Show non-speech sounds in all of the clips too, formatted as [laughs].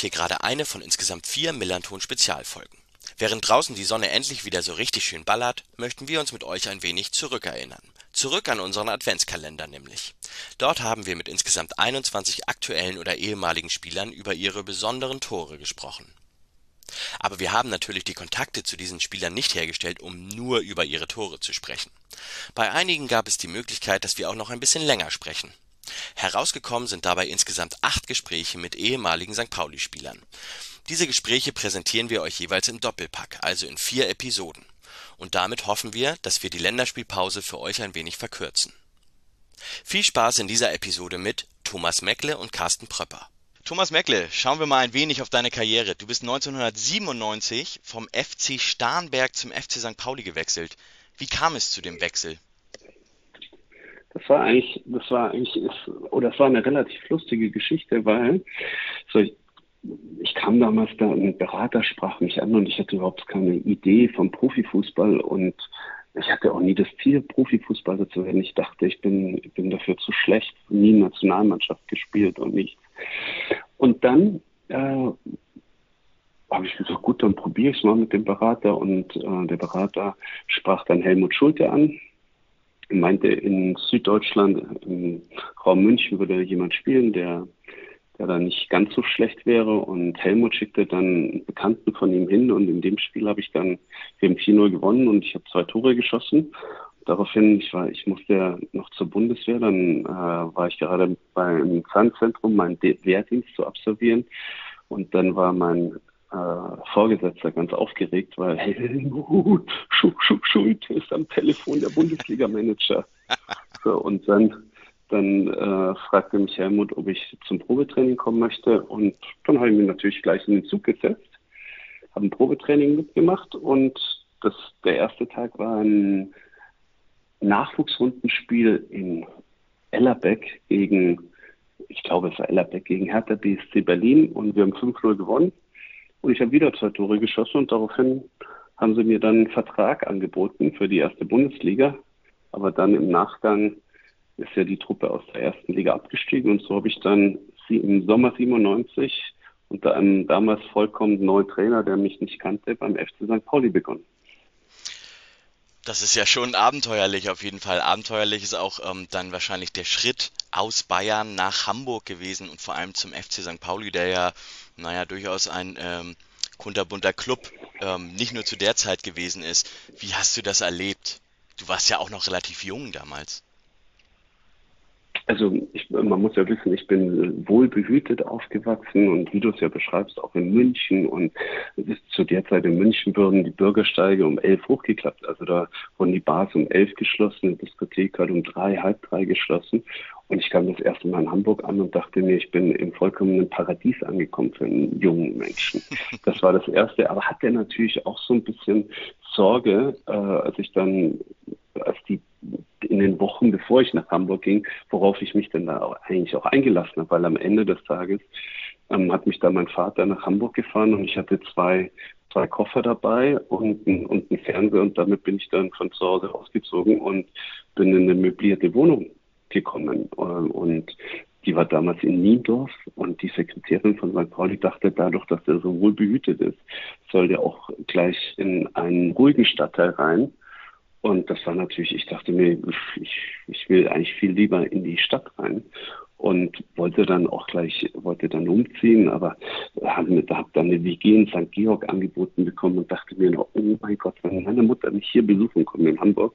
hört hier gerade eine von insgesamt vier Millanton-Spezialfolgen. Während draußen die Sonne endlich wieder so richtig schön ballert, möchten wir uns mit euch ein wenig zurückerinnern. Zurück an unseren Adventskalender nämlich. Dort haben wir mit insgesamt 21 aktuellen oder ehemaligen Spielern über ihre besonderen Tore gesprochen. Aber wir haben natürlich die Kontakte zu diesen Spielern nicht hergestellt, um nur über ihre Tore zu sprechen. Bei einigen gab es die Möglichkeit, dass wir auch noch ein bisschen länger sprechen. Herausgekommen sind dabei insgesamt acht Gespräche mit ehemaligen St. Pauli-Spielern. Diese Gespräche präsentieren wir euch jeweils im Doppelpack, also in vier Episoden. Und damit hoffen wir, dass wir die Länderspielpause für euch ein wenig verkürzen. Viel Spaß in dieser Episode mit Thomas Meckle und Carsten Pröpper. Thomas Meckle, schauen wir mal ein wenig auf deine Karriere. Du bist 1997 vom FC Starnberg zum FC St. Pauli gewechselt. Wie kam es zu dem Wechsel? Das war eigentlich, das war eigentlich, ist, oder das war eine relativ lustige Geschichte, weil so, ich, ich kam damals da, ein Berater sprach mich an und ich hatte überhaupt keine Idee vom Profifußball und ich hatte auch nie das Ziel, Profifußballer zu werden. Ich dachte, ich bin, ich bin dafür zu schlecht, nie Nationalmannschaft gespielt und nichts. Und dann äh, habe ich gesagt, gut, dann probiere ich es mal mit dem Berater. Und äh, der Berater sprach dann Helmut Schulte an, meinte, in Süddeutschland, im Raum München würde jemand spielen, der, der da nicht ganz so schlecht wäre. Und Helmut schickte dann einen Bekannten von ihm hin und in dem Spiel habe ich dann, haben 4-0 gewonnen und ich habe zwei Tore geschossen. Daraufhin, ich war, ich musste ja noch zur Bundeswehr, dann äh, war ich gerade beim Zahnzentrum, meinen Wehrdienst zu absolvieren. Und dann war mein äh, Vorgesetzter ganz aufgeregt, weil Helmut Schu Schu Schulte ist am Telefon der Bundesliga-Manager. [laughs] So, und dann, dann äh, fragte mich Helmut, ob ich zum Probetraining kommen möchte. Und dann habe ich mich natürlich gleich in den Zug gesetzt, habe ein Probetraining mitgemacht und das, der erste Tag war ein Nachwuchsrundenspiel in Ellerbeck gegen, ich glaube es war Ellerbeck gegen Hertha BSC Berlin und wir haben 5-0 gewonnen. Und ich habe wieder zwei Tore geschossen und daraufhin haben sie mir dann einen Vertrag angeboten für die erste Bundesliga. Aber dann im Nachgang ist ja die Truppe aus der ersten Liga abgestiegen und so habe ich dann im Sommer 97 unter einem damals vollkommen neuen Trainer, der mich nicht kannte, beim FC St. Pauli begonnen. Das ist ja schon abenteuerlich auf jeden Fall. Abenteuerlich ist auch ähm, dann wahrscheinlich der Schritt aus Bayern nach Hamburg gewesen und vor allem zum FC St. Pauli, der ja naja, durchaus ein ähm, kunterbunter Club ähm, nicht nur zu der Zeit gewesen ist. Wie hast du das erlebt? Du warst ja auch noch relativ jung damals. Also ich, man muss ja wissen, ich bin wohlbehütet aufgewachsen und wie du es ja beschreibst, auch in München. Und zu der Zeit in München wurden die Bürgersteige um elf hochgeklappt. Also da wurden die Bars um elf geschlossen, die Diskothek hat um drei, halb drei geschlossen. Und ich kam das erste Mal in Hamburg an und dachte mir, ich bin im vollkommenen Paradies angekommen für einen jungen Menschen. [laughs] Das war das Erste. Aber hatte natürlich auch so ein bisschen Sorge, äh, als ich dann, als die in den Wochen, bevor ich nach Hamburg ging, worauf ich mich dann da auch eigentlich auch eingelassen habe, weil am Ende des Tages ähm, hat mich da mein Vater nach Hamburg gefahren und ich hatte zwei zwei Koffer dabei und, und einen Fernseher und damit bin ich dann von zu Hause ausgezogen und bin in eine möblierte Wohnung gekommen. Ähm, und die war damals in Niendorf und die Sekretärin von St. Pauli dachte, dadurch, dass er so wohl behütet ist, soll der auch gleich in einen ruhigen Stadtteil rein. Und das war natürlich, ich dachte mir, ich, ich will eigentlich viel lieber in die Stadt rein und wollte dann auch gleich, wollte dann umziehen, aber habe hab dann eine WG in St. Georg angeboten bekommen und dachte mir noch, oh mein Gott, wenn meine Mutter mich hier besuchen kommt in Hamburg,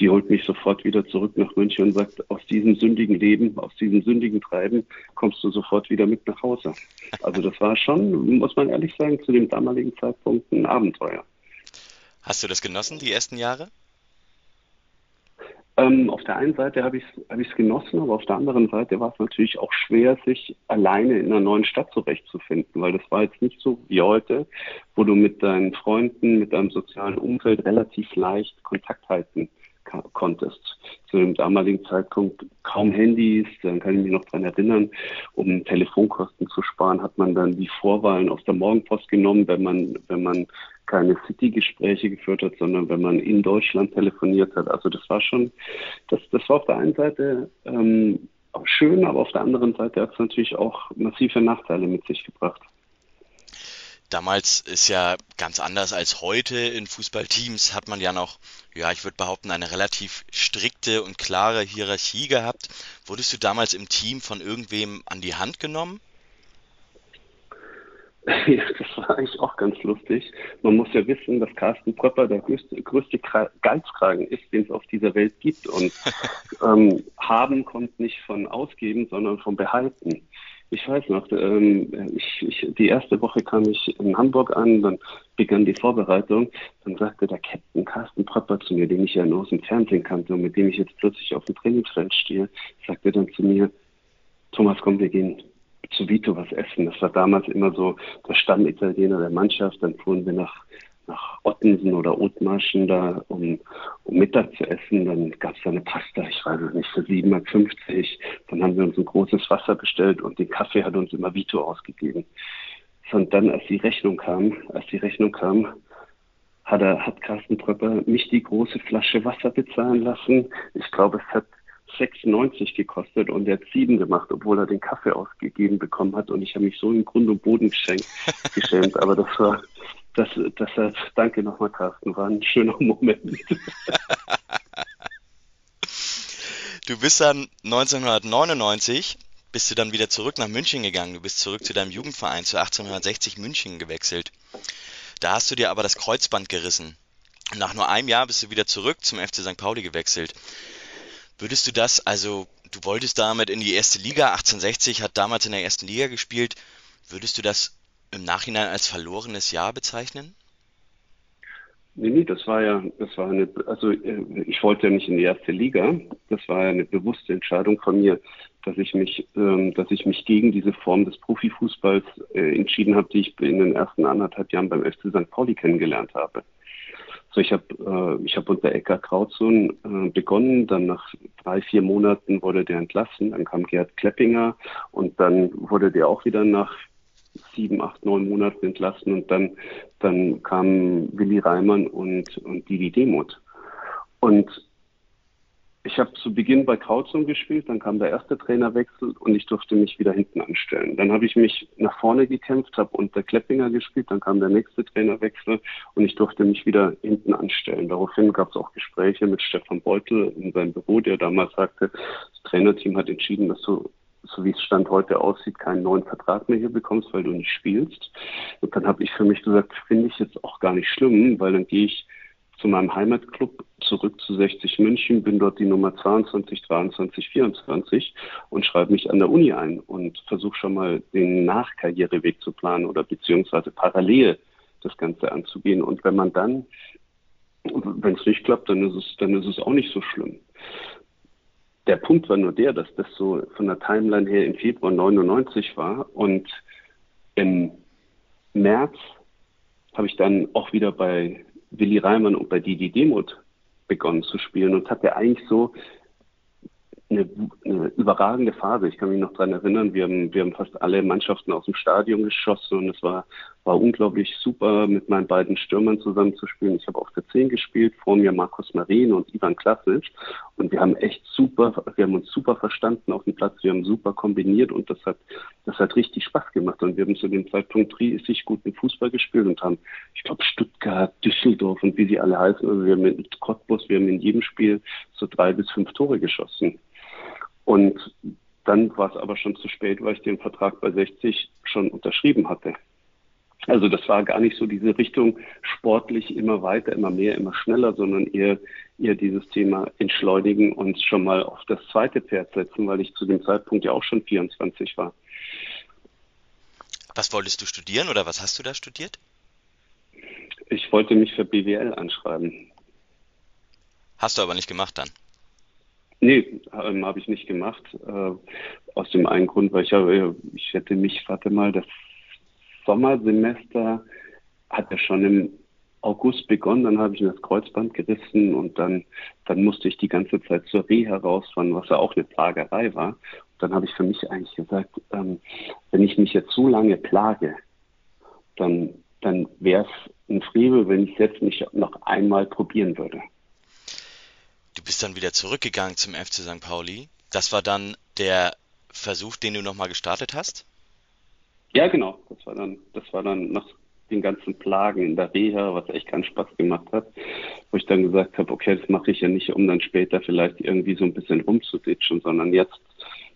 die holt mich sofort wieder zurück nach München und sagt, aus diesem sündigen Leben, aus diesem sündigen Treiben kommst du sofort wieder mit nach Hause. Also das war schon, muss man ehrlich sagen, zu dem damaligen Zeitpunkt ein Abenteuer. Hast du das genossen, die ersten Jahre? Ähm, auf der einen Seite habe ich es hab genossen, aber auf der anderen Seite war es natürlich auch schwer, sich alleine in einer neuen Stadt zurechtzufinden, weil das war jetzt nicht so wie heute, wo du mit deinen Freunden, mit deinem sozialen Umfeld relativ leicht Kontakt halten konntest. Zu dem damaligen Zeitpunkt kaum Handys, dann kann ich mich noch dran erinnern, um Telefonkosten zu sparen, hat man dann die Vorwahlen aus der Morgenpost genommen, wenn man, wenn man keine City-Gespräche geführt hat, sondern wenn man in Deutschland telefoniert hat. Also das war schon, das, das war auf der einen Seite ähm, schön, aber auf der anderen Seite hat es natürlich auch massive Nachteile mit sich gebracht. Damals ist ja ganz anders als heute. In Fußballteams hat man ja noch, ja, ich würde behaupten, eine relativ strikte und klare Hierarchie gehabt. Wurdest du damals im Team von irgendwem an die Hand genommen? [laughs] Ja, das war eigentlich auch ganz lustig. Man muss ja wissen, dass Carsten Pröpper der größte, größte Geizkragen ist, den es auf dieser Welt gibt. Und [laughs] ähm, haben kommt nicht von ausgeben, sondern von behalten. Ich weiß noch, ähm, ich, ich, die erste Woche kam ich in Hamburg an, dann begann die Vorbereitung. Dann sagte der Captain Carsten Pröpper zu mir, den ich ja nur aus dem Fernsehen kannte und mit dem ich jetzt plötzlich auf dem Trainingsfeld stehe, sagte dann zu mir, Thomas, komm, wir gehen zu Vito was essen. Das war damals immer so der Stammitaliener der Mannschaft. Dann fuhren wir nach Ottensen oder Othmarschen da, um, um Mittag zu essen. Dann gab es da eine Pasta, ich weiß es nicht, für 7,50 Mark. Dann haben wir uns ein großes Wasser bestellt und den Kaffee hat uns immer Vito ausgegeben. Und dann, als die Rechnung kam, als die Rechnung kam, hat er, hat Carsten Tröpper mich die große Flasche Wasser bezahlen lassen. Ich glaube, es hat 6,90 gekostet und er hat 7 gemacht, obwohl er den Kaffee ausgegeben bekommen hat. Und ich habe mich so im Grund und Boden geschenkt, [laughs] geschämt. Aber das war, das, das hat, danke nochmal, Carsten, war ein schöner Moment. [laughs] Du bist dann 1999 bist du dann wieder zurück nach München gegangen. Du bist zurück zu deinem Jugendverein zu 1860 München gewechselt. Da hast du dir aber das Kreuzband gerissen. Nach nur einem Jahr bist du wieder zurück zum FC St. Pauli gewechselt. Würdest du das, also du wolltest damit in die erste Liga, 1860 hat damals in der ersten Liga gespielt, würdest du das im Nachhinein als verlorenes Jahr bezeichnen? Nee, nee, das war ja, das war eine, also äh, ich wollte ja nicht in die erste Liga. Das war ja eine bewusste Entscheidung von mir, dass ich mich, ähm, dass ich mich gegen diese Form des Profifußballs äh, entschieden habe, die ich in den ersten anderthalb Jahren beim FC St. Pauli kennengelernt habe. So, ich habe äh, ich hab unter Eckart Krautsohn äh, begonnen, dann nach drei, vier Monaten wurde der entlassen, dann kam Gerd Kleppinger und dann wurde der auch wieder nach sieben, acht, neun Monaten entlassen und dann, dann kamen Willi Reimann und, und Didi Demuth. Und ich habe zu Beginn bei Krauzum gespielt, dann kam der erste Trainerwechsel und ich durfte mich wieder hinten anstellen. Dann habe ich mich nach vorne gekämpft, habe unter Kleppinger gespielt, dann kam der nächste Trainerwechsel und ich durfte mich wieder hinten anstellen. Daraufhin gab es auch Gespräche mit Stefan Beutel in seinem Büro, der damals sagte, das Trainerteam hat entschieden, dass du so wie es Stand heute aussieht, keinen neuen Vertrag mehr hier bekommst, weil du nicht spielst. Und dann habe ich für mich gesagt, finde ich jetzt auch gar nicht schlimm, weil dann gehe ich zu meinem Heimatclub zurück zu 60 München, bin dort die Nummer 22, 23, 24 und schreibe mich an der Uni ein und versuche schon mal den Nachkarriereweg zu planen oder beziehungsweise parallel das Ganze anzugehen. Und wenn man dann, wenn es nicht klappt, dann ist es, dann ist es auch nicht so schlimm. Der Punkt war nur der, dass das so von der Timeline her im Februar 99 war und im März habe ich dann auch wieder bei Willi Reimann und bei Didi Demuth begonnen zu spielen und hatte eigentlich so eine, eine überragende Phase. Ich kann mich noch dran erinnern, wir haben, wir haben fast alle Mannschaften aus dem Stadion geschossen und es war, war unglaublich super, mit meinen beiden Stürmern zusammenzuspielen. Ich habe auf der 10 gespielt, vor mir Markus Marin und Ivan Klasic und wir haben echt super, wir haben uns super verstanden auf dem Platz, wir haben super kombiniert und das hat, das hat richtig Spaß gemacht und wir haben zu dem Zeitpunkt riesig guten Fußball gespielt und haben, ich glaube, Stuttgart, Düsseldorf und wie sie alle heißen, also wir haben mit Cottbus, wir haben in jedem Spiel so drei bis fünf Tore geschossen. Und dann war es aber schon zu spät, weil ich den Vertrag bei 60 schon unterschrieben hatte. Also das war gar nicht so diese Richtung sportlich immer weiter, immer mehr, immer schneller, sondern eher, eher dieses Thema entschleunigen und schon mal auf das zweite Pferd setzen, weil ich zu dem Zeitpunkt ja auch schon 24 war. Was wolltest du studieren oder was hast du da studiert? Ich wollte mich für BWL anschreiben. Hast du aber nicht gemacht dann? Nee, ähm, habe ich nicht gemacht. Äh, aus dem einen Grund, weil ich habe, ich hätte mich, warte mal, das Sommersemester hat ja schon im August begonnen, dann habe ich mir das Kreuzband gerissen und dann, dann musste ich die ganze Zeit zur Reha rausfahren, was ja auch eine Plagerei war. Und dann habe ich für mich eigentlich gesagt, ähm, wenn ich mich jetzt so lange plage, dann, dann wäre es ein Frevel, wenn ich es jetzt nicht noch einmal probieren würde. Du bist dann wieder zurückgegangen zum FC St. Pauli. Das war dann der Versuch, den du nochmal gestartet hast? Ja, genau. Das war dann, das war dann nach den ganzen Plagen in der Reha, was echt keinen Spaß gemacht hat, wo ich dann gesagt habe, okay, das mache ich ja nicht, um dann später vielleicht irgendwie so ein bisschen rumzuditschen, sondern jetzt,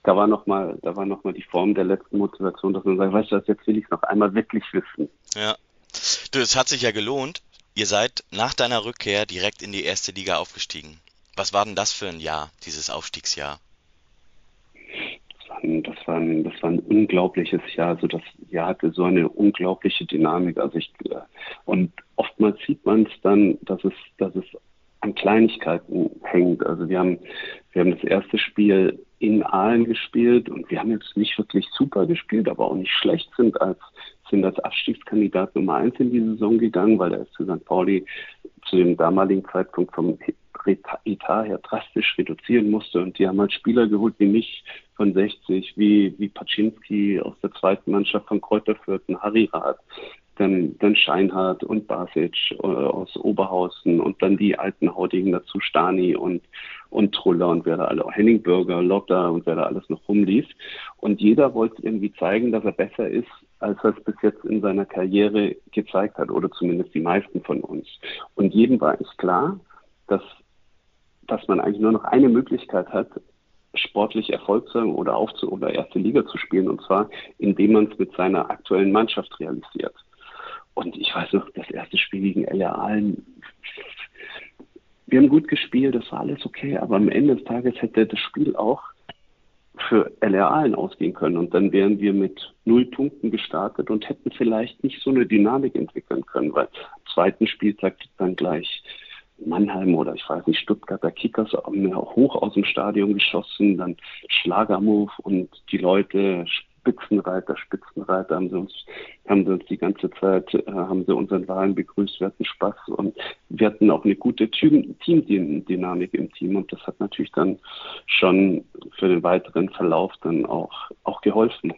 da war nochmal, da war noch mal die Form der letzten Motivation, dass man sagt, weißt du, jetzt will ich es noch einmal wirklich wissen. Ja. Du, es hat sich ja gelohnt. Ihr seid nach deiner Rückkehr direkt in die erste Liga aufgestiegen. Was war denn das für ein Jahr, dieses Aufstiegsjahr? Das war ein, das war ein unglaubliches Jahr. Also das Jahr hatte so eine unglaubliche Dynamik. Also ich, äh, und oftmals sieht man es dann, dass es, dass es an Kleinigkeiten hängt. Also wir haben, wir haben das erste Spiel in Aalen gespielt und wir haben jetzt nicht wirklich super gespielt, aber auch nicht schlecht sind als, sind als Abstiegskandidat Nummer eins in die Saison gegangen, weil der FC St. Pauli zu dem damaligen Zeitpunkt vom Etat her drastisch reduzieren musste. Und die haben halt Spieler geholt wie mich von 60, wie, wie Paczynski aus der zweiten Mannschaft von Kräuter Fürth, Harry Rath, dann, dann Scheinhardt und Basic äh, aus Oberhausen und dann die alten Hautigen dazu, Stani und, und Truller und wer da alle, Henning Bürger, Lotta und wer da alles noch rumlief. Und jeder wollte irgendwie zeigen, dass er besser ist, als er es bis jetzt in seiner Karriere gezeigt hat, oder zumindest die meisten von uns. Und jedem war es klar, dass dass man eigentlich nur noch eine Möglichkeit hat, sportlich Erfolg zu haben oder aufzu oder erste Liga zu spielen, und zwar indem man es mit seiner aktuellen Mannschaft realisiert. Und ich weiß noch, das erste Spiel gegen LR Aalen, wir haben gut gespielt, das war alles okay, aber am Ende des Tages hätte das Spiel auch für LR Aalen ausgehen können und dann wären wir mit null Punkten gestartet und hätten vielleicht nicht so eine Dynamik entwickeln können, weil am zweiten Spieltag dann gleich Mannheim oder ich weiß nicht, Stuttgarter Kickers haben mir hoch aus dem Stadion geschossen, dann Schlagermove und die Leute, Spitzenreiter, Spitzenreiter haben sie uns, haben sie uns die ganze Zeit, äh, haben sie unseren Wahlen begrüßt, wir hatten Spaß und wir hatten auch eine gute Teamdynamik im Team und das hat natürlich dann schon für den weiteren Verlauf dann auch, auch geholfen.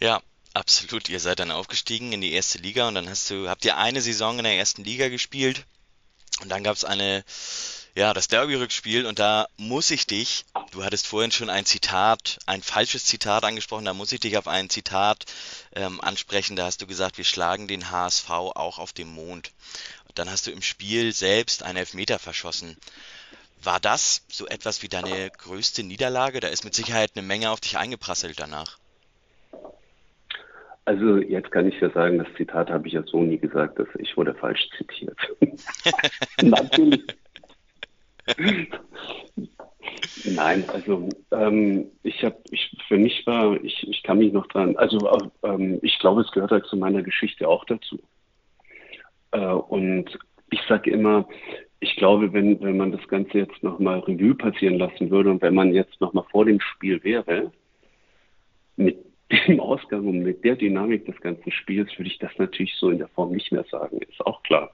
Ja, Absolut, ihr seid dann aufgestiegen in die erste Liga und dann hast du, habt ihr eine Saison in der ersten Liga gespielt und dann gab es eine, ja, das Derby-Rückspiel und da muss ich dich, du hattest vorhin schon ein Zitat, ein falsches Zitat angesprochen, da muss ich dich auf ein Zitat ähm, ansprechen. Da hast du gesagt, wir schlagen den HSV auch auf dem Mond. Und dann hast du im Spiel selbst einen Elfmeter verschossen. War das so etwas wie deine größte Niederlage? Da ist mit Sicherheit eine Menge auf dich eingeprasselt danach. Also jetzt kann ich ja sagen, das Zitat habe ich ja so nie gesagt, dass ich wurde falsch zitiert. [laughs] Natürlich. Nein, also ähm, ich habe, ich für mich war, ich, ich kann mich noch dran, also ähm, ich glaube, es gehört halt zu meiner Geschichte auch dazu. Äh, und ich sage immer, ich glaube, wenn, wenn man das Ganze jetzt nochmal Revue passieren lassen würde und wenn man jetzt nochmal vor dem Spiel wäre, mit dem Ausgang und mit der Dynamik des ganzen Spiels würde ich das natürlich so in der Form nicht mehr sagen, ist auch klar.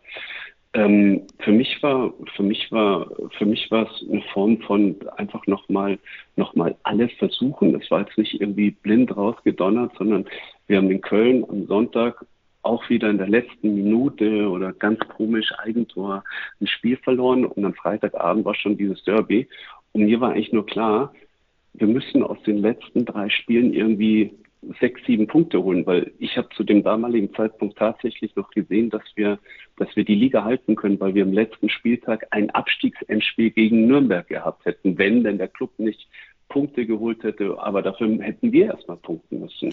Ähm, für mich war, für mich war, für mich war es eine Form von einfach nochmal, noch mal alles versuchen. Es war jetzt nicht irgendwie blind rausgedonnert, sondern wir haben in Köln am Sonntag auch wieder in der letzten Minute oder ganz komisch Eigentor ein Spiel verloren und am Freitagabend war schon dieses Derby. Und mir war eigentlich nur klar, wir müssen aus den letzten drei Spielen irgendwie sechs, sieben Punkte holen, weil ich habe zu dem damaligen Zeitpunkt tatsächlich noch gesehen, dass wir, dass wir die Liga halten können, weil wir im letzten Spieltag ein Abstiegsendspiel gegen Nürnberg gehabt hätten, wenn denn der Club nicht Punkte geholt hätte, aber dafür hätten wir erstmal punkten müssen. Mhm.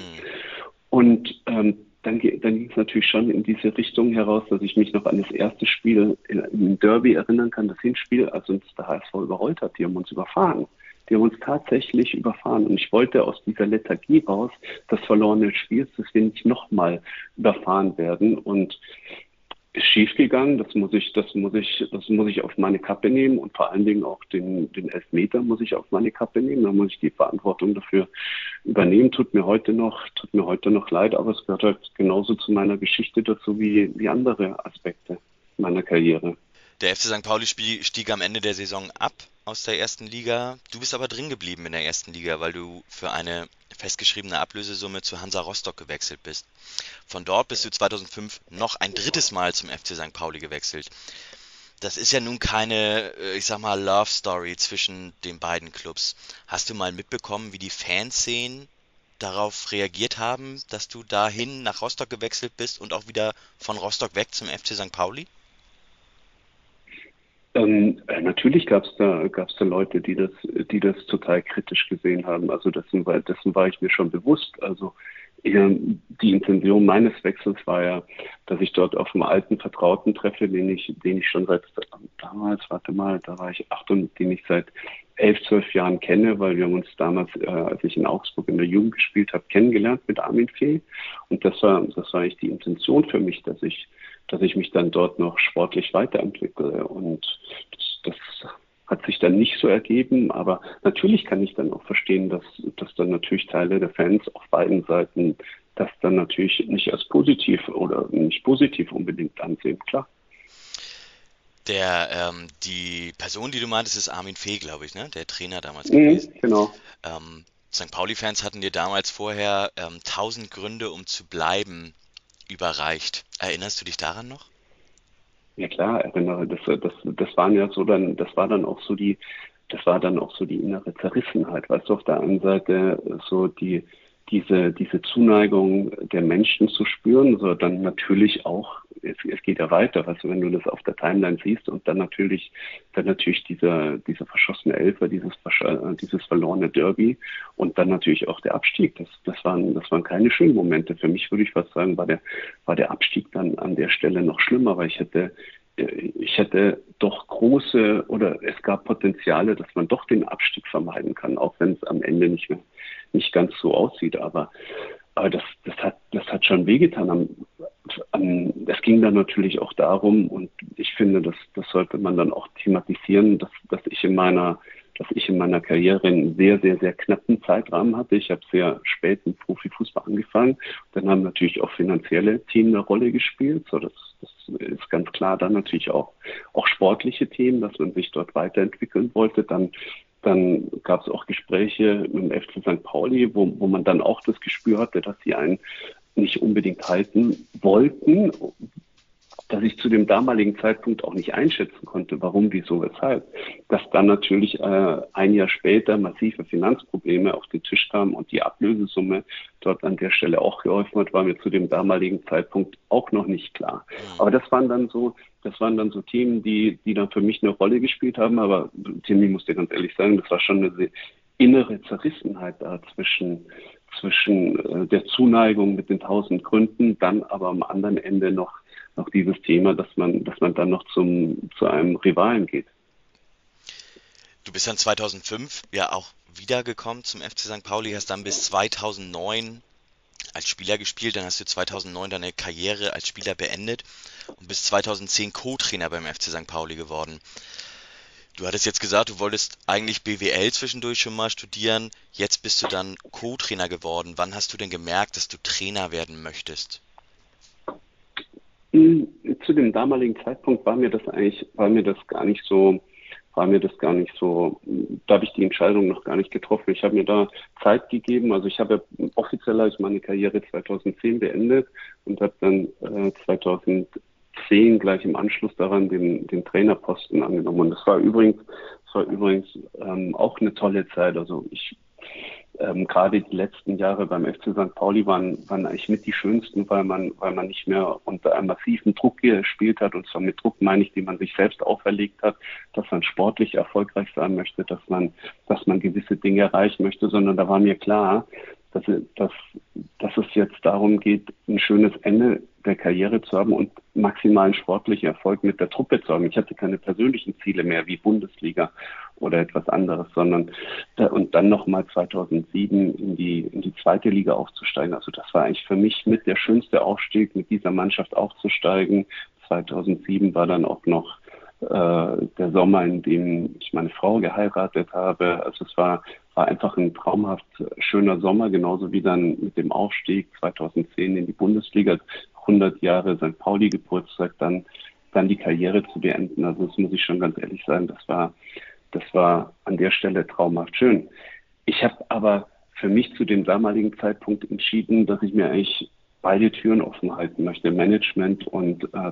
Und ähm, dann, dann ging es natürlich schon in diese Richtung heraus, dass ich mich noch an das erste Spiel im Derby erinnern kann, das Hinspiel, als uns der HSV überrollt hat, die haben uns überfahren. Die haben uns tatsächlich überfahren. Und ich wollte aus dieser Lethargie raus das verlorene Spiel, dass wir nicht nochmal überfahren werden. Und schiefgegangen. Das muss ich, das muss ich, das muss ich auf meine Kappe nehmen und vor allen Dingen auch den, den Elfmeter muss ich auf meine Kappe nehmen. Da muss ich die Verantwortung dafür übernehmen. Tut mir heute noch, tut mir heute noch leid, aber es gehört halt genauso zu meiner Geschichte dazu wie, wie andere Aspekte meiner Karriere. Der FC St. Pauli stieg am Ende der Saison ab aus der ersten Liga. Du bist aber drin geblieben in der ersten Liga, weil du für eine festgeschriebene Ablösesumme zu Hansa Rostock gewechselt bist. Von dort bist du 2005 noch ein drittes Mal zum FC St. Pauli gewechselt. Das ist ja nun keine, äh, ich sag mal, Love Story zwischen den beiden Clubs. Hast du mal mitbekommen, wie die Fanszenen darauf reagiert haben, dass du dahin nach Rostock gewechselt bist und auch wieder von Rostock weg zum FC St. Pauli? Ähm, äh, natürlich gab es da, gab's da Leute, die das, die das total kritisch gesehen haben. Also dessen dessen war ich mir schon bewusst. Also die Intention meines Wechsels war ja, dass ich dort auf einem alten Vertrauten treffe, den ich, den ich schon seit damals, warte mal, da war ich acht und den ich seit elf, zwölf Jahren kenne, weil wir uns damals, äh, als ich in Augsburg in der Jugend gespielt habe, kennengelernt mit Armin Fee. Und das war, das war eigentlich die Intention für mich, dass ich dass ich mich dann dort noch sportlich weiterentwickle. Und das, das hat sich dann nicht so ergeben, aber natürlich kann ich dann auch verstehen, dass, dass dann natürlich Teile der Fans auf beiden Seiten das dann natürlich nicht als positiv oder nicht positiv unbedingt ansehen, klar. Der, ähm, die Person, die du meintest, ist Armin Fee, glaube ich, ne? Der Trainer damals mhm, gewesen. Genau. Ähm, St. Pauli-Fans hatten dir damals vorher ähm, tausend Gründe, um zu bleiben, überreicht. Erinnerst du dich daran noch? Ja klar, erinnere. Das, das, das waren ja so dann, das war dann auch so die, das war dann auch so die innere Zerrissenheit. Weißt du, auf der einen Seite so die, diese, diese Zuneigung der Menschen zu spüren, so dann natürlich auch, es, es geht ja weiter, also wenn du das auf der Timeline siehst und dann natürlich, dann natürlich dieser, dieser verschossene Elfer, dieses, dieses verlorene Derby und dann natürlich auch der Abstieg. Das, das waren, das waren keine schönen Momente. Für mich würde ich fast sagen, war der, war der Abstieg dann an der Stelle noch schlimmer, weil ich hätte, ich hätte doch große oder es gab Potenziale, dass man doch den Abstieg vermeiden kann, auch wenn es am Ende nicht mehr nicht ganz so aussieht. Aber, aber das, das, hat, das hat schon wehgetan. Es ging dann natürlich auch darum, und ich finde, das, das sollte man dann auch thematisieren, dass, dass ich in meiner dass ich in meiner Karriere einen sehr, sehr, sehr knappen Zeitrahmen hatte. Ich habe sehr spät mit Profifußball angefangen. Dann haben natürlich auch finanzielle Themen eine Rolle gespielt. So, das, das ist ganz klar. Dann natürlich auch, auch sportliche Themen, dass man sich dort weiterentwickeln wollte. Dann dann gab es auch Gespräche mit dem FC St. Pauli, wo, wo man dann auch das Gespür hatte, dass sie einen nicht unbedingt halten wollten, dass ich zu dem damaligen Zeitpunkt auch nicht einschätzen konnte, warum, wieso, weshalb. Dass dann natürlich äh, ein Jahr später massive Finanzprobleme auf den Tisch kamen und die Ablösesumme dort an der Stelle auch geholfen hat, war mir zu dem damaligen Zeitpunkt auch noch nicht klar. Mhm. Aber das waren dann so, das waren dann so Themen, die, die dann für mich eine Rolle gespielt haben. Aber Tim, ich muss dir ganz ehrlich sagen, das war schon eine innere Zerrissenheit da zwischen, zwischen äh, der Zuneigung mit den tausend Gründen, dann aber am anderen Ende noch noch dieses Thema, dass man, dass man dann noch zum, zu einem Rivalen geht. Du bist dann 2005 ja auch wiedergekommen zum FC St. Pauli, hast dann bis 2009 als Spieler gespielt, dann hast du 2009 deine Karriere als Spieler beendet und bis 2010 Co-Trainer beim FC St. Pauli geworden. Du hattest jetzt gesagt, du wolltest eigentlich BWL zwischendurch schon mal studieren, jetzt bist du dann Co-Trainer geworden. Wann hast du denn gemerkt, dass du Trainer werden möchtest? Zu dem damaligen Zeitpunkt war mir das eigentlich, war mir das gar nicht so, war mir das gar nicht so, da habe ich die Entscheidung noch gar nicht getroffen. Ich habe mir da Zeit gegeben. Also ich habe offiziell habe meine Karriere 2010 beendet und habe dann äh, 2010 gleich im Anschluss daran den, den Trainerposten angenommen. Und das war übrigens, das war übrigens ähm, auch eine tolle Zeit. Also ich ähm, gerade die letzten Jahre beim FC St. Pauli waren, waren eigentlich mit die schönsten, weil man, weil man nicht mehr unter einem massiven Druck gespielt hat. Und zwar mit Druck meine ich, den man sich selbst auferlegt hat, dass man sportlich erfolgreich sein möchte, dass man, dass man gewisse Dinge erreichen möchte, sondern da war mir klar, dass, dass, dass es jetzt darum geht, ein schönes Ende der Karriere zu haben und maximalen sportlichen Erfolg mit der Truppe zu haben. Ich hatte keine persönlichen Ziele mehr wie Bundesliga oder etwas anderes, sondern und dann nochmal 2007 in die, in die zweite Liga aufzusteigen. Also das war eigentlich für mich mit der schönste Aufstieg, mit dieser Mannschaft aufzusteigen, 2007 war dann auch noch äh, der Sommer, in dem ich meine Frau geheiratet habe. Also es war, war einfach ein traumhaft schöner Sommer, genauso wie dann mit dem Aufstieg 2010 in die Bundesliga, 100 Jahre St. Pauli Geburtstag, dann, dann die Karriere zu beenden. Also das muss ich schon ganz ehrlich sagen, das war, das war an der Stelle traumhaft schön. Ich habe aber für mich zu dem damaligen Zeitpunkt entschieden, dass ich mir eigentlich beide Türen offen halten möchte, Management und äh,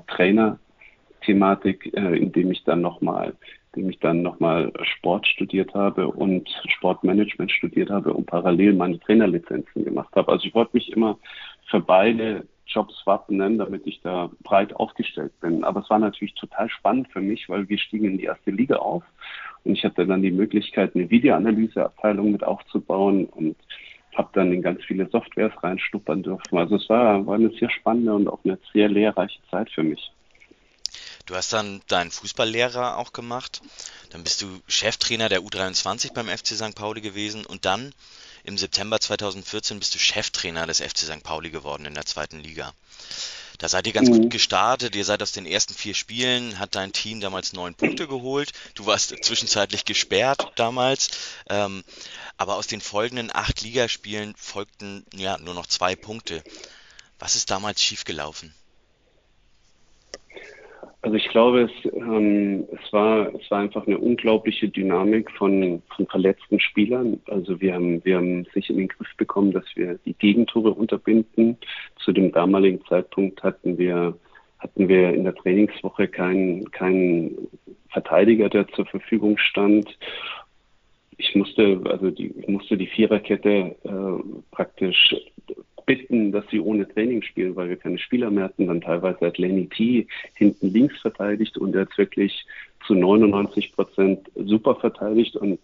Trainer-Thematik, äh, indem ich dann nochmal indem ich dann nochmal Sport studiert habe und Sportmanagement studiert habe und parallel meine Trainerlizenzen gemacht habe. Also ich wollte mich immer für beide Jobs wappnen, damit ich da breit aufgestellt bin. Aber es war natürlich total spannend für mich, weil wir stiegen in die erste Liga auf und ich hatte dann die Möglichkeit, eine Videoanalyseabteilung mit aufzubauen und habe dann in ganz viele Softwares reinschnuppern dürfen. Also es war, war eine sehr spannende und auch eine sehr lehrreiche Zeit für mich. Du hast dann deinen Fußballlehrer auch gemacht, dann bist du Cheftrainer der U23 beim FC St. Pauli gewesen und dann im September 2014 bist du Cheftrainer des FC St. Pauli geworden in der zweiten Liga. Da seid ihr ganz mhm. gut gestartet. Ihr seid aus den ersten vier Spielen, hat dein Team damals neun Punkte geholt. Du warst zwischenzeitlich gesperrt damals. Ähm, aber aus den folgenden acht Ligaspielen folgten ja nur noch zwei Punkte. Was ist damals schiefgelaufen? Also ich glaube, es, ähm, es, war, es war einfach eine unglaubliche Dynamik von, von verletzten Spielern. Also wir haben, wir haben sich in den Griff bekommen, dass wir die Gegentore unterbinden. Zu dem damaligen Zeitpunkt hatten wir, hatten wir in der Trainingswoche keinen, keinen Verteidiger, der zur Verfügung stand. Ich musste, also die, ich musste die Viererkette äh, praktisch bitten, dass sie ohne Training spielen, weil wir keine Spieler mehr hatten. Dann teilweise hat Lenny T hinten links verteidigt und er hat wirklich zu 99 Prozent super verteidigt und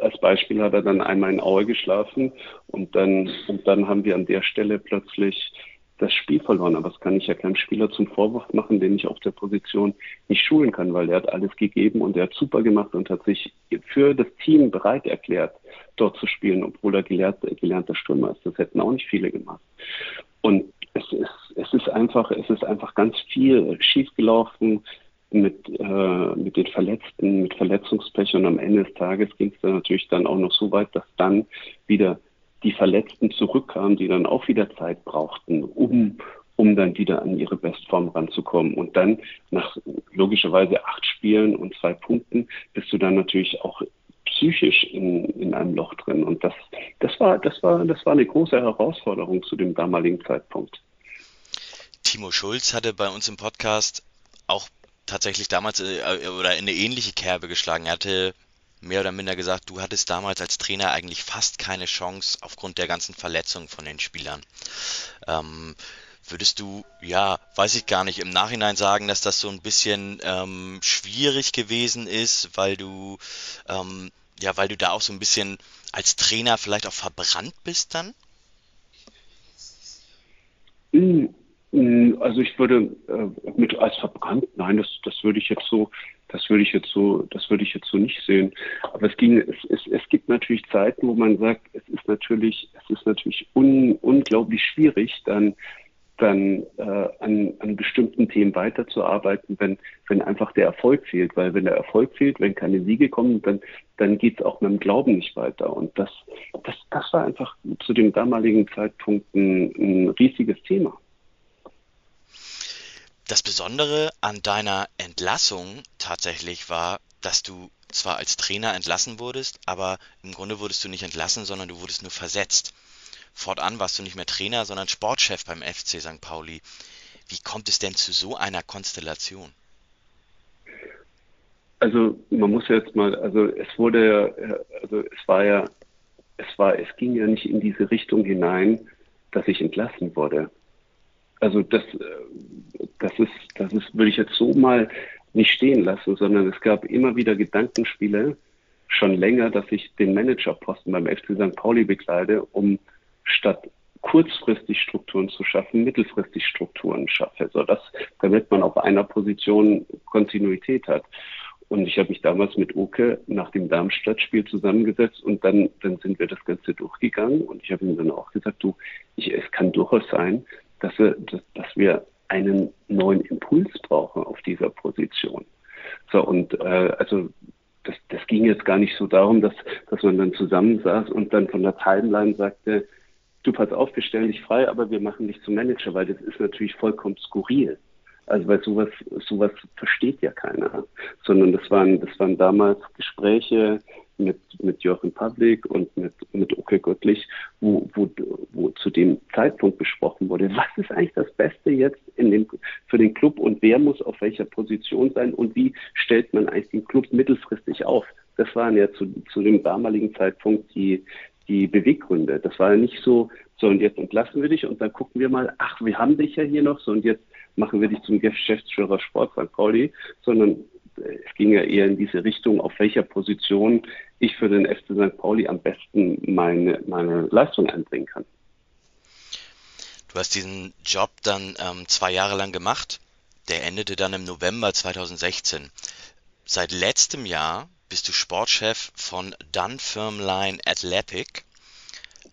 als Beispiel hat er dann einmal in Aue geschlafen und dann, und dann haben wir an der Stelle plötzlich das Spiel verloren. Aber das kann ich ja keinem Spieler zum Vorwurf machen, den ich auf der Position nicht schulen kann, weil er hat alles gegeben und er hat super gemacht und hat sich für das Team bereit erklärt, dort zu spielen, obwohl er gelehrt, gelernter Stürmer ist. Das hätten auch nicht viele gemacht. Und es ist, es ist einfach, es ist einfach ganz viel schiefgelaufen mit, äh, mit den Verletzten, mit Verletzungspech und am Ende des Tages ging es dann natürlich dann auch noch so weit, dass dann wieder die Verletzten zurückkamen, die dann auch wieder Zeit brauchten, um, um dann wieder an ihre Bestform ranzukommen. Und dann nach logischerweise acht Spielen und zwei Punkten bist du dann natürlich auch psychisch in, in einem Loch drin. Und das, das war, das war, das war eine große Herausforderung zu dem damaligen Zeitpunkt. Timo Schulz hatte bei uns im Podcast auch tatsächlich damals äh, oder in eine ähnliche Kerbe geschlagen. Er hatte mehr oder minder gesagt, du hattest damals als Trainer eigentlich fast keine Chance aufgrund der ganzen Verletzungen von den Spielern. Ähm, würdest du, ja, weiß ich gar nicht, im Nachhinein sagen, dass das so ein bisschen ähm, schwierig gewesen ist, weil du, ähm, ja, weil du da auch so ein bisschen als Trainer vielleicht auch verbrannt bist dann? Hm, hm, also ich würde äh, mit als verbrannt, nein, das, das würde ich jetzt so, das würde ich jetzt so, das würde ich jetzt so nicht sehen. Aber es ging, es, es, es gibt natürlich Zeiten, wo man sagt, es ist natürlich, es ist natürlich un, unglaublich schwierig, dann dann äh, an, an bestimmten Themen weiterzuarbeiten, wenn, wenn einfach der Erfolg fehlt. Weil wenn der Erfolg fehlt, wenn keine Siege kommen, dann, dann geht es auch mit dem Glauben nicht weiter. Und das, das, das war einfach zu dem damaligen Zeitpunkt ein, ein riesiges Thema. Das Besondere an deiner Entlassung tatsächlich war, dass du zwar als Trainer entlassen wurdest, aber im Grunde wurdest du nicht entlassen, sondern du wurdest nur versetzt. Fortan warst du nicht mehr Trainer, sondern Sportchef beim FC St. Pauli. Wie kommt es denn zu so einer Konstellation? Also man muss jetzt mal, also es wurde ja, also es war ja, es war, es ging ja nicht in diese Richtung hinein, dass ich entlassen wurde. Also das, äh, das ist, das ist, würde ich jetzt so mal nicht stehen lassen, sondern es gab immer wieder Gedankenspiele, schon länger, dass ich den Managerposten beim FC St. Pauli bekleide, um statt kurzfristig Strukturen zu schaffen, mittelfristig Strukturen schaffe, so dass, damit man auf einer Position Kontinuität hat. Und ich habe mich damals mit Oke nach dem Darmstadt-Spiel zusammengesetzt und dann, dann sind wir das Ganze durchgegangen und ich habe ihm dann auch gesagt, du, ich, es kann durchaus sein, dass wir, dass, dass wir einen neuen Impuls brauche auf dieser Position. So, und äh, also das, das ging jetzt gar nicht so darum, dass, dass man dann zusammensaß und dann von der Timeline sagte, du pass auf, wir stellen dich frei, aber wir machen dich zum Manager, weil das ist natürlich vollkommen skurril. Also weil sowas, sowas versteht ja keiner. Sondern das waren, das waren damals Gespräche mit, mit Joachim Pavlik und mit, mit Oke Göttlich, wo, wo, wo zu dem Zeitpunkt besprochen wurde, was ist eigentlich das Beste jetzt in dem, für den Club und wer muss auf welcher Position sein und wie stellt man eigentlich den Club mittelfristig auf. Das waren ja zu, zu dem damaligen Zeitpunkt die, die Beweggründe. Das war ja nicht so, so und jetzt entlassen wir dich und dann gucken wir mal, ach, wir haben dich ja hier noch, so und jetzt machen wir dich zum Geschäftsführer Sport St. Pauli, sondern es ging ja eher in diese Richtung, auf welcher Position ich für den FC St. Pauli am besten meine, meine Leistung einbringen kann. Du hast diesen Job dann ähm, zwei Jahre lang gemacht. Der endete dann im November 2016. Seit letztem Jahr bist du Sportchef von Dunfermline Athletic.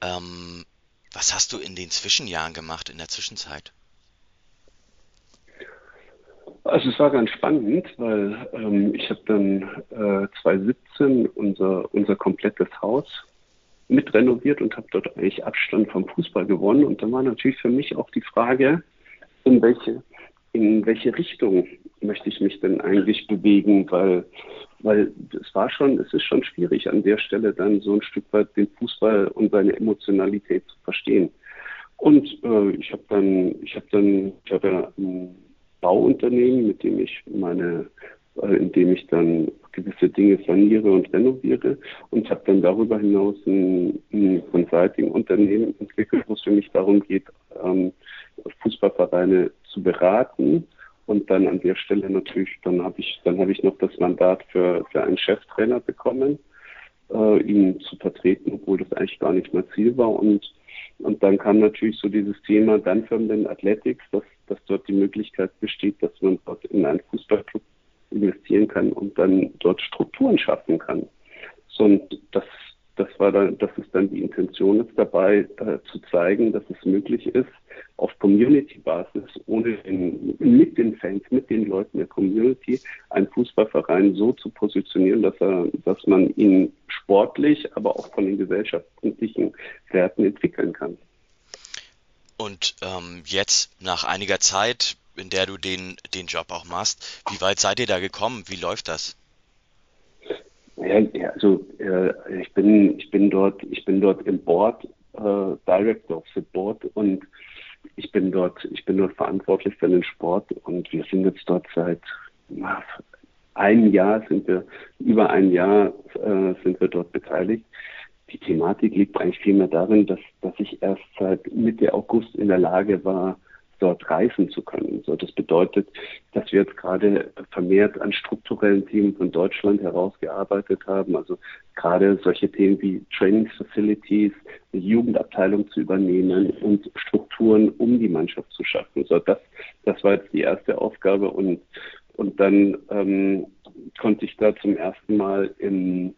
Ähm, was hast du in den Zwischenjahren gemacht, in der Zwischenzeit? Also es war ganz spannend, weil ähm, ich habe dann äh, 2017 unser, unser komplettes Haus mit renoviert und habe dort eigentlich Abstand vom Fußball gewonnen. Und dann war natürlich für mich auch die Frage, in welche, in welche Richtung möchte ich mich denn eigentlich bewegen, weil, weil es war schon, es ist schon schwierig an der Stelle dann so ein Stück weit den Fußball und seine Emotionalität zu verstehen. Und äh, ich habe dann, ich habe dann, ich habe ja Bauunternehmen, mit dem ich meine, äh, in dem ich dann gewisse Dinge saniere und renoviere und habe dann darüber hinaus ein, ein Consulting-Unternehmen entwickelt, wo es für mich darum geht, ähm, Fußballvereine zu beraten. Und dann an der Stelle natürlich, dann habe ich, dann habe ich noch das Mandat für, für einen Cheftrainer bekommen, äh, ihn zu vertreten, obwohl das eigentlich gar nicht mein Ziel war. Und und dann kam natürlich so dieses Thema den Athletics, dass, dass dort die Möglichkeit besteht, dass man dort in einen Fußballclub investieren kann und dann dort Strukturen schaffen kann. Und das, das war dann, das ist dann die Intention jetzt dabei, äh, zu zeigen, dass es möglich ist, auf Community-Basis, ohne den, mit den Fans, mit den Leuten der Community, einen Fußballverein so zu positionieren, dass er, dass man ihn sportlich, aber auch von den gesellschaftlichen Werten entwickeln kann. Und ähm, jetzt nach einiger Zeit, in der du den, den Job auch machst, wie weit seid ihr da gekommen? Wie läuft das? Ja, also äh, ich bin ich bin dort ich bin dort im Board äh, Director of the Board und ich bin dort ich bin dort verantwortlich für den Sport und wir sind jetzt dort seit na, einem Jahr sind wir über ein Jahr äh, sind wir dort beteiligt. Die Thematik liegt eigentlich vielmehr darin, dass dass ich erst seit Mitte August in der Lage war dort reisen zu können. So, das bedeutet, dass wir jetzt gerade vermehrt an strukturellen Themen von Deutschland herausgearbeitet haben. Also gerade solche Themen wie Training Facilities, eine Jugendabteilung zu übernehmen und Strukturen um die Mannschaft zu schaffen. So, das, das war jetzt die erste Aufgabe und, und dann ähm, konnte ich da zum ersten Mal im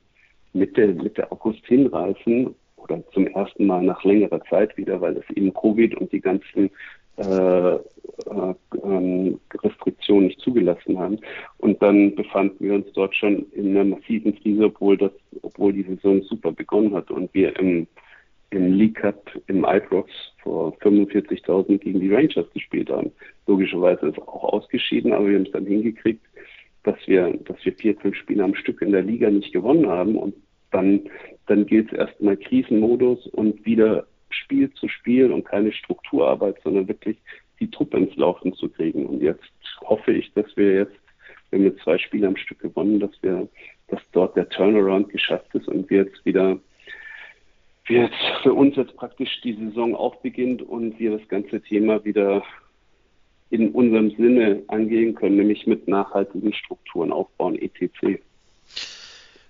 Mitte, Mitte August hinreisen oder zum ersten Mal nach längerer Zeit wieder, weil es eben Covid und die ganzen äh, äh, ähm, Restriktionen nicht zugelassen haben. Und dann befanden wir uns dort schon in einer massiven Krise, obwohl das, obwohl die Saison super begonnen hat und wir im, im League Cup im Ibrox vor 45.000 gegen die Rangers gespielt haben. Logischerweise ist auch ausgeschieden, aber wir haben es dann hingekriegt, dass wir, dass wir vier, fünf Spiele am Stück in der Liga nicht gewonnen haben und dann, dann gilt es erstmal Krisenmodus und wieder Spiel zu Spiel und keine Strukturarbeit, sondern wirklich die Truppe ins Laufen zu kriegen. Und jetzt hoffe ich, dass wir jetzt, wir haben jetzt zwei Spiele am Stück gewonnen, dass wir, dass dort der Turnaround geschafft ist und wir jetzt wieder wie jetzt für uns jetzt praktisch die Saison auch beginnt und wir das ganze Thema wieder in unserem Sinne angehen können, nämlich mit nachhaltigen Strukturen aufbauen, etc.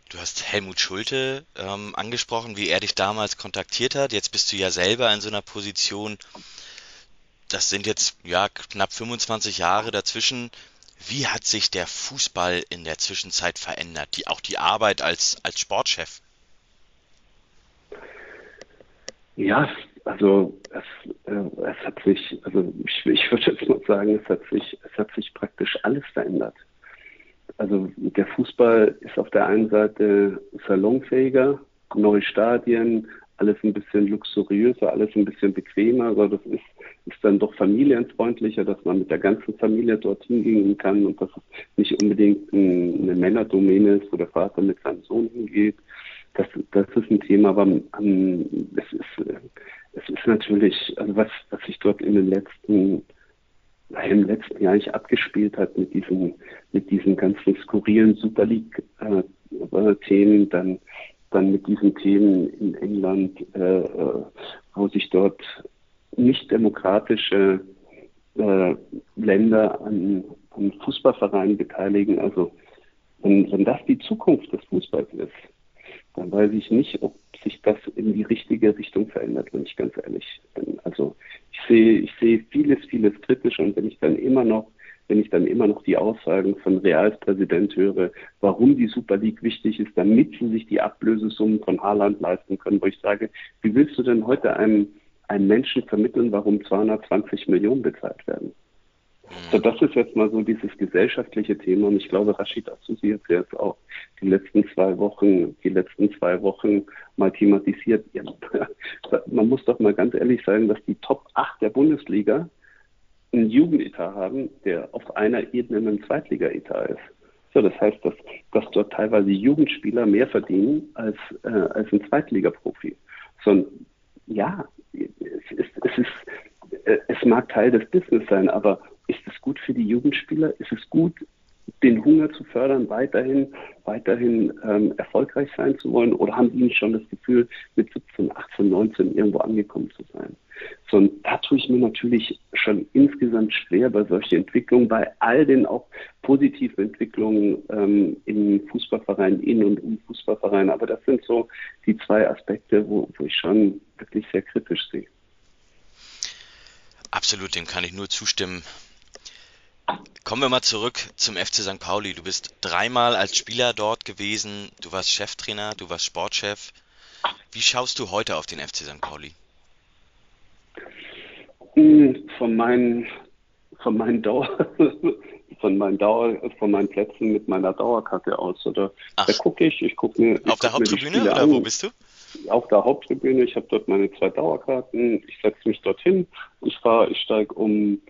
Du hast Helmut Schulte ähm, angesprochen, wie er dich damals kontaktiert hat. Jetzt bist du ja selber in so einer Position. Das sind jetzt ja knapp 25 Jahre dazwischen. Wie hat sich der Fußball in der Zwischenzeit verändert? Die, auch die Arbeit als, als Sportchef? Ja, also es, äh, es hat sich, also ich, ich würde jetzt mal sagen, es hat sich, es hat sich praktisch alles verändert. Also der Fußball ist auf der einen Seite salonfähiger, neue Stadien, alles ein bisschen luxuriöser, alles ein bisschen bequemer. Also das ist, ist dann doch familienfreundlicher, dass man mit der ganzen Familie dorthin gehen kann und dass es nicht unbedingt ein, eine Männerdomäne ist, wo der Vater mit seinem Sohn hingeht. Das, das ist ein Thema, aber um, es, ist, es ist natürlich, also was, was sich dort in den letzten im letzten Jahr nicht abgespielt hat mit diesen, mit diesen ganzen skurrilen Super League-Themen, äh, dann dann mit diesen Themen in England, äh, äh, wo sich dort nicht demokratische äh, Länder an, an Fußballvereinen beteiligen. Also wenn, wenn das die Zukunft des Fußballs ist, dann weiß ich nicht, ob sich das in die richtige Richtung verändert, wenn ich ganz ehrlich bin. Also ich sehe, ich sehe vieles, vieles kritisch und wenn ich dann immer noch wenn ich dann immer noch die Aussagen von Reals Präsident höre, warum die Super League wichtig ist, damit sie sich die Ablösesummen von Haaland leisten können, wo ich sage, wie willst du denn heute einem, einem Menschen vermitteln, warum 220 Millionen bezahlt werden? So, das ist jetzt mal so dieses gesellschaftliche Thema und ich glaube, Rashid Asusi hat jetzt auch die letzten zwei Wochen, die letzten zwei Wochen mal thematisiert. Ja, [laughs] man muss doch mal ganz ehrlich sagen, dass die Top 8 der Bundesliga einen Jugendetat haben, der auf einer Ebene mit einem Zweitliga-Etat ist. So, das heißt, dass, dass dort teilweise Jugendspieler mehr verdienen als, äh, als ein Zweitliga-Profi. So, ja, es, ist, es, ist, äh, es mag Teil des Business sein, aber ist es gut für die Jugendspieler? Ist es gut, den Hunger zu fördern, weiterhin, weiterhin ähm, erfolgreich sein zu wollen? Oder haben die nicht schon das Gefühl, mit 17, 18, 19 irgendwo angekommen zu sein? So, und da tue ich mir natürlich schon insgesamt schwer bei solchen Entwicklungen, bei all den auch positiven Entwicklungen ähm, in Fußballvereinen, in und um Fußballvereine. Aber das sind so die zwei Aspekte, wo, wo ich schon wirklich sehr kritisch sehe. Absolut, dem kann ich nur zustimmen. Kommen wir mal zurück zum FC St. Pauli. Du bist dreimal als Spieler dort gewesen, du warst Cheftrainer, du warst Sportchef. Wie schaust du heute auf den FC St. Pauli? Hm, von meinen, von meinen Dauer, [laughs] von meinen Dauer, von meinen Plätzen mit meiner Dauerkarte aus. Oder Ach. da gucke ich, ich gucke mir. Ich auf der Haupttribüne oder an. wo bist du? Auf der Haupttribüne. Ich habe dort meine zwei Dauerkarten. Ich setze mich dorthin. Ich fahre, ich steige um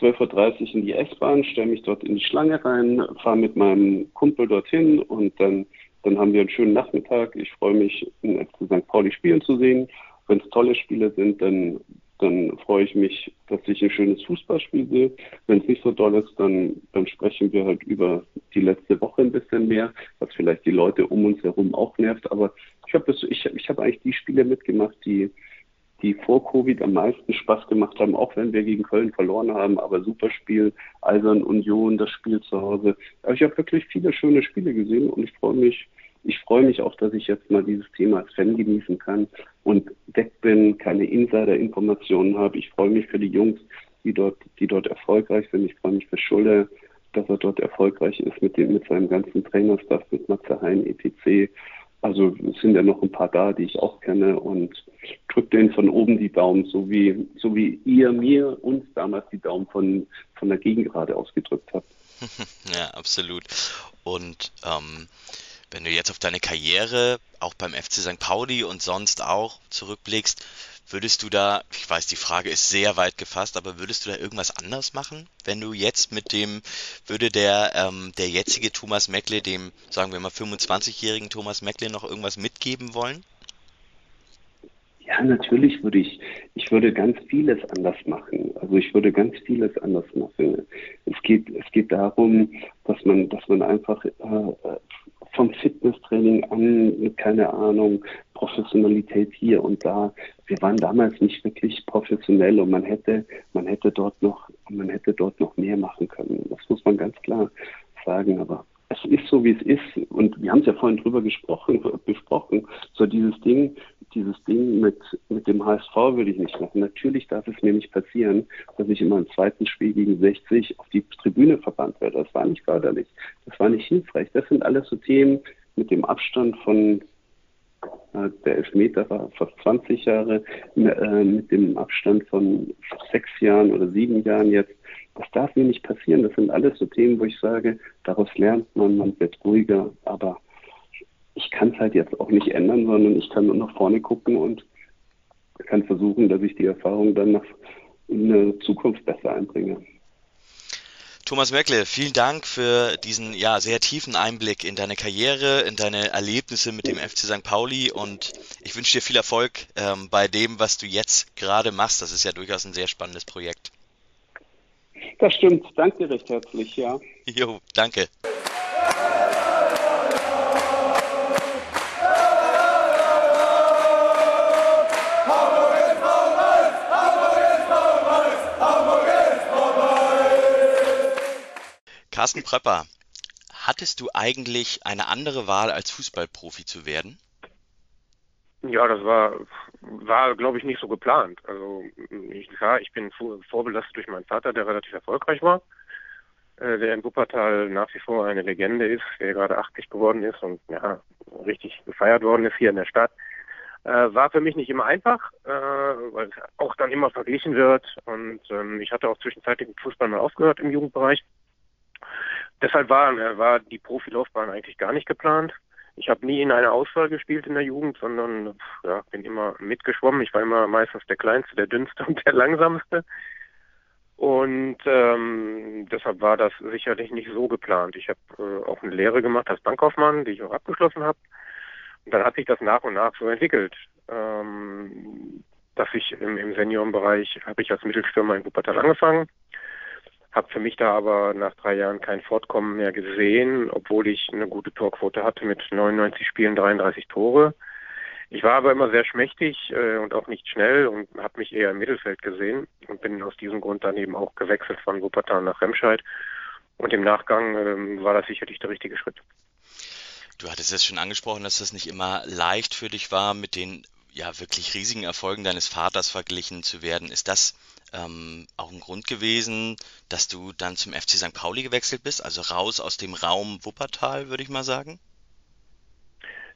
12.30 Uhr in die S-Bahn, stelle mich dort in die Schlange rein, fahre mit meinem Kumpel dorthin und dann, dann haben wir einen schönen Nachmittag. Ich freue mich, in FC St. Pauli spielen zu sehen. Wenn es tolle Spiele sind, dann dann freue ich mich, dass ich ein schönes Fußballspiel sehe. Wenn es nicht so toll ist, dann, dann sprechen wir halt über die letzte Woche ein bisschen mehr, was vielleicht die Leute um uns herum auch nervt. Aber ich habe ich, ich hab eigentlich die Spiele mitgemacht, die, die vor Covid am meisten Spaß gemacht haben, auch wenn wir gegen Köln verloren haben. Aber super Spiel, Eisern Union, das Spiel zu Hause. Aber ich habe wirklich viele schöne Spiele gesehen und ich freue mich, ich freue mich auch, dass ich jetzt mal dieses Thema als Fan genießen kann und weg bin, keine Insider-Informationen habe. Ich freue mich für die Jungs, die dort, die dort erfolgreich sind. Ich freue mich für Schulle, dass er dort erfolgreich ist mit dem, mit seinem ganzen Trainerstaff, mit Matze Hein, etc. Also es sind ja noch ein paar da, die ich auch kenne und drückt denen von oben die Daumen, so wie, so wie ihr mir uns damals die Daumen von, von der Gegengrade ausgedrückt habt. [laughs] Ja, absolut. Und ähm, wenn du jetzt auf deine Karriere, auch beim FC St. Pauli und sonst auch zurückblickst, würdest du da, ich weiß, die Frage ist sehr weit gefasst, aber würdest du da irgendwas anders machen, wenn du jetzt mit dem, würde der, ähm, der jetzige Thomas Meckle, dem, sagen wir mal, 25-jährigen Thomas Meckle noch irgendwas mitgeben wollen? Ja, natürlich würde ich, ich würde ganz vieles anders machen. Also ich würde ganz vieles anders machen. Es geht, es geht darum, dass man, dass man einfach äh, vom Fitnesstraining an, keine Ahnung, Professionalität hier und da. Wir waren damals nicht wirklich professionell und man hätte, man hätte dort noch, man hätte dort noch mehr machen können. Das muss man ganz klar sagen. Aber es ist so, wie es ist. Und wir haben es ja vorhin drüber gesprochen, besprochen. So dieses Ding, dieses Ding mit, mit dem HSV würde ich nicht machen. Natürlich darf es mir nicht passieren, dass ich immer im zweiten Spiel gegen 60 auf die Tribüne verbannt werde. Das war nicht förderlich. Das war nicht hilfreich. Das sind alles so Themen mit dem Abstand von Äh, der Elfmeter war fast 20 Jahre äh, mit dem Abstand von sechs Jahren oder sieben Jahren jetzt. Das darf mir nicht passieren. Das sind alles so Themen, wo ich sage, daraus lernt man, man wird ruhiger. Aber ich kann es halt jetzt auch nicht ändern, sondern ich kann nur nach vorne gucken und kann versuchen, dass ich die Erfahrung dann nach in der Zukunft besser einbringe. Thomas Merkle, vielen Dank für diesen ja sehr tiefen Einblick in deine Karriere, in deine Erlebnisse mit dem FC St. Pauli und ich wünsche dir viel Erfolg ähm, bei dem, was du jetzt gerade machst. Das ist ja durchaus ein sehr spannendes Projekt. Das stimmt. Danke recht herzlich, ja. Jo, danke. Carsten Prepper, hattest du eigentlich eine andere Wahl als Fußballprofi zu werden? Ja, das war, war glaube ich, nicht so geplant. Also ich, klar, ich bin vorbelastet durch meinen Vater, der relativ erfolgreich war, äh, der in Wuppertal nach wie vor eine Legende ist, der gerade 80 geworden ist und ja, richtig gefeiert worden ist hier in der Stadt. Äh, war für mich nicht immer einfach, äh, weil es auch dann immer verglichen wird. Und ähm, ich hatte auch zwischenzeitlich mit Fußball mal aufgehört im Jugendbereich. Deshalb war, äh, war die Profilaufbahn eigentlich gar nicht geplant. Ich habe nie in einer Auswahl gespielt in der Jugend, sondern ja, bin immer mitgeschwommen. Ich war immer meistens der Kleinste, der Dünnste [laughs] und der Langsamste. Und ähm, deshalb war das sicherlich nicht so geplant. Ich habe äh, auch eine Lehre gemacht als Bankkaufmann, die ich auch abgeschlossen habe. Und dann hat sich das nach und nach so entwickelt, ähm, dass ich im, im Seniorenbereich habe ich als Mittelstürmer in Wuppertal angefangen habe für mich da aber nach drei Jahren kein Fortkommen mehr gesehen, obwohl ich eine gute Torquote hatte mit 99 Spielen, 33 Tore. Ich war aber immer sehr schmächtig äh, und auch nicht schnell und habe mich eher im Mittelfeld gesehen und bin aus diesem Grund dann eben auch gewechselt von Wuppertal nach Remscheid. Und im Nachgang ähm, war das sicherlich der richtige Schritt. Du hattest es schon angesprochen, dass das nicht immer leicht für dich war, mit den ja wirklich riesigen Erfolgen deines Vaters verglichen zu werden. Ist das ähm, auch ein Grund gewesen, dass du dann zum FC St. Pauli gewechselt bist, also raus aus dem Raum Wuppertal, würde ich mal sagen?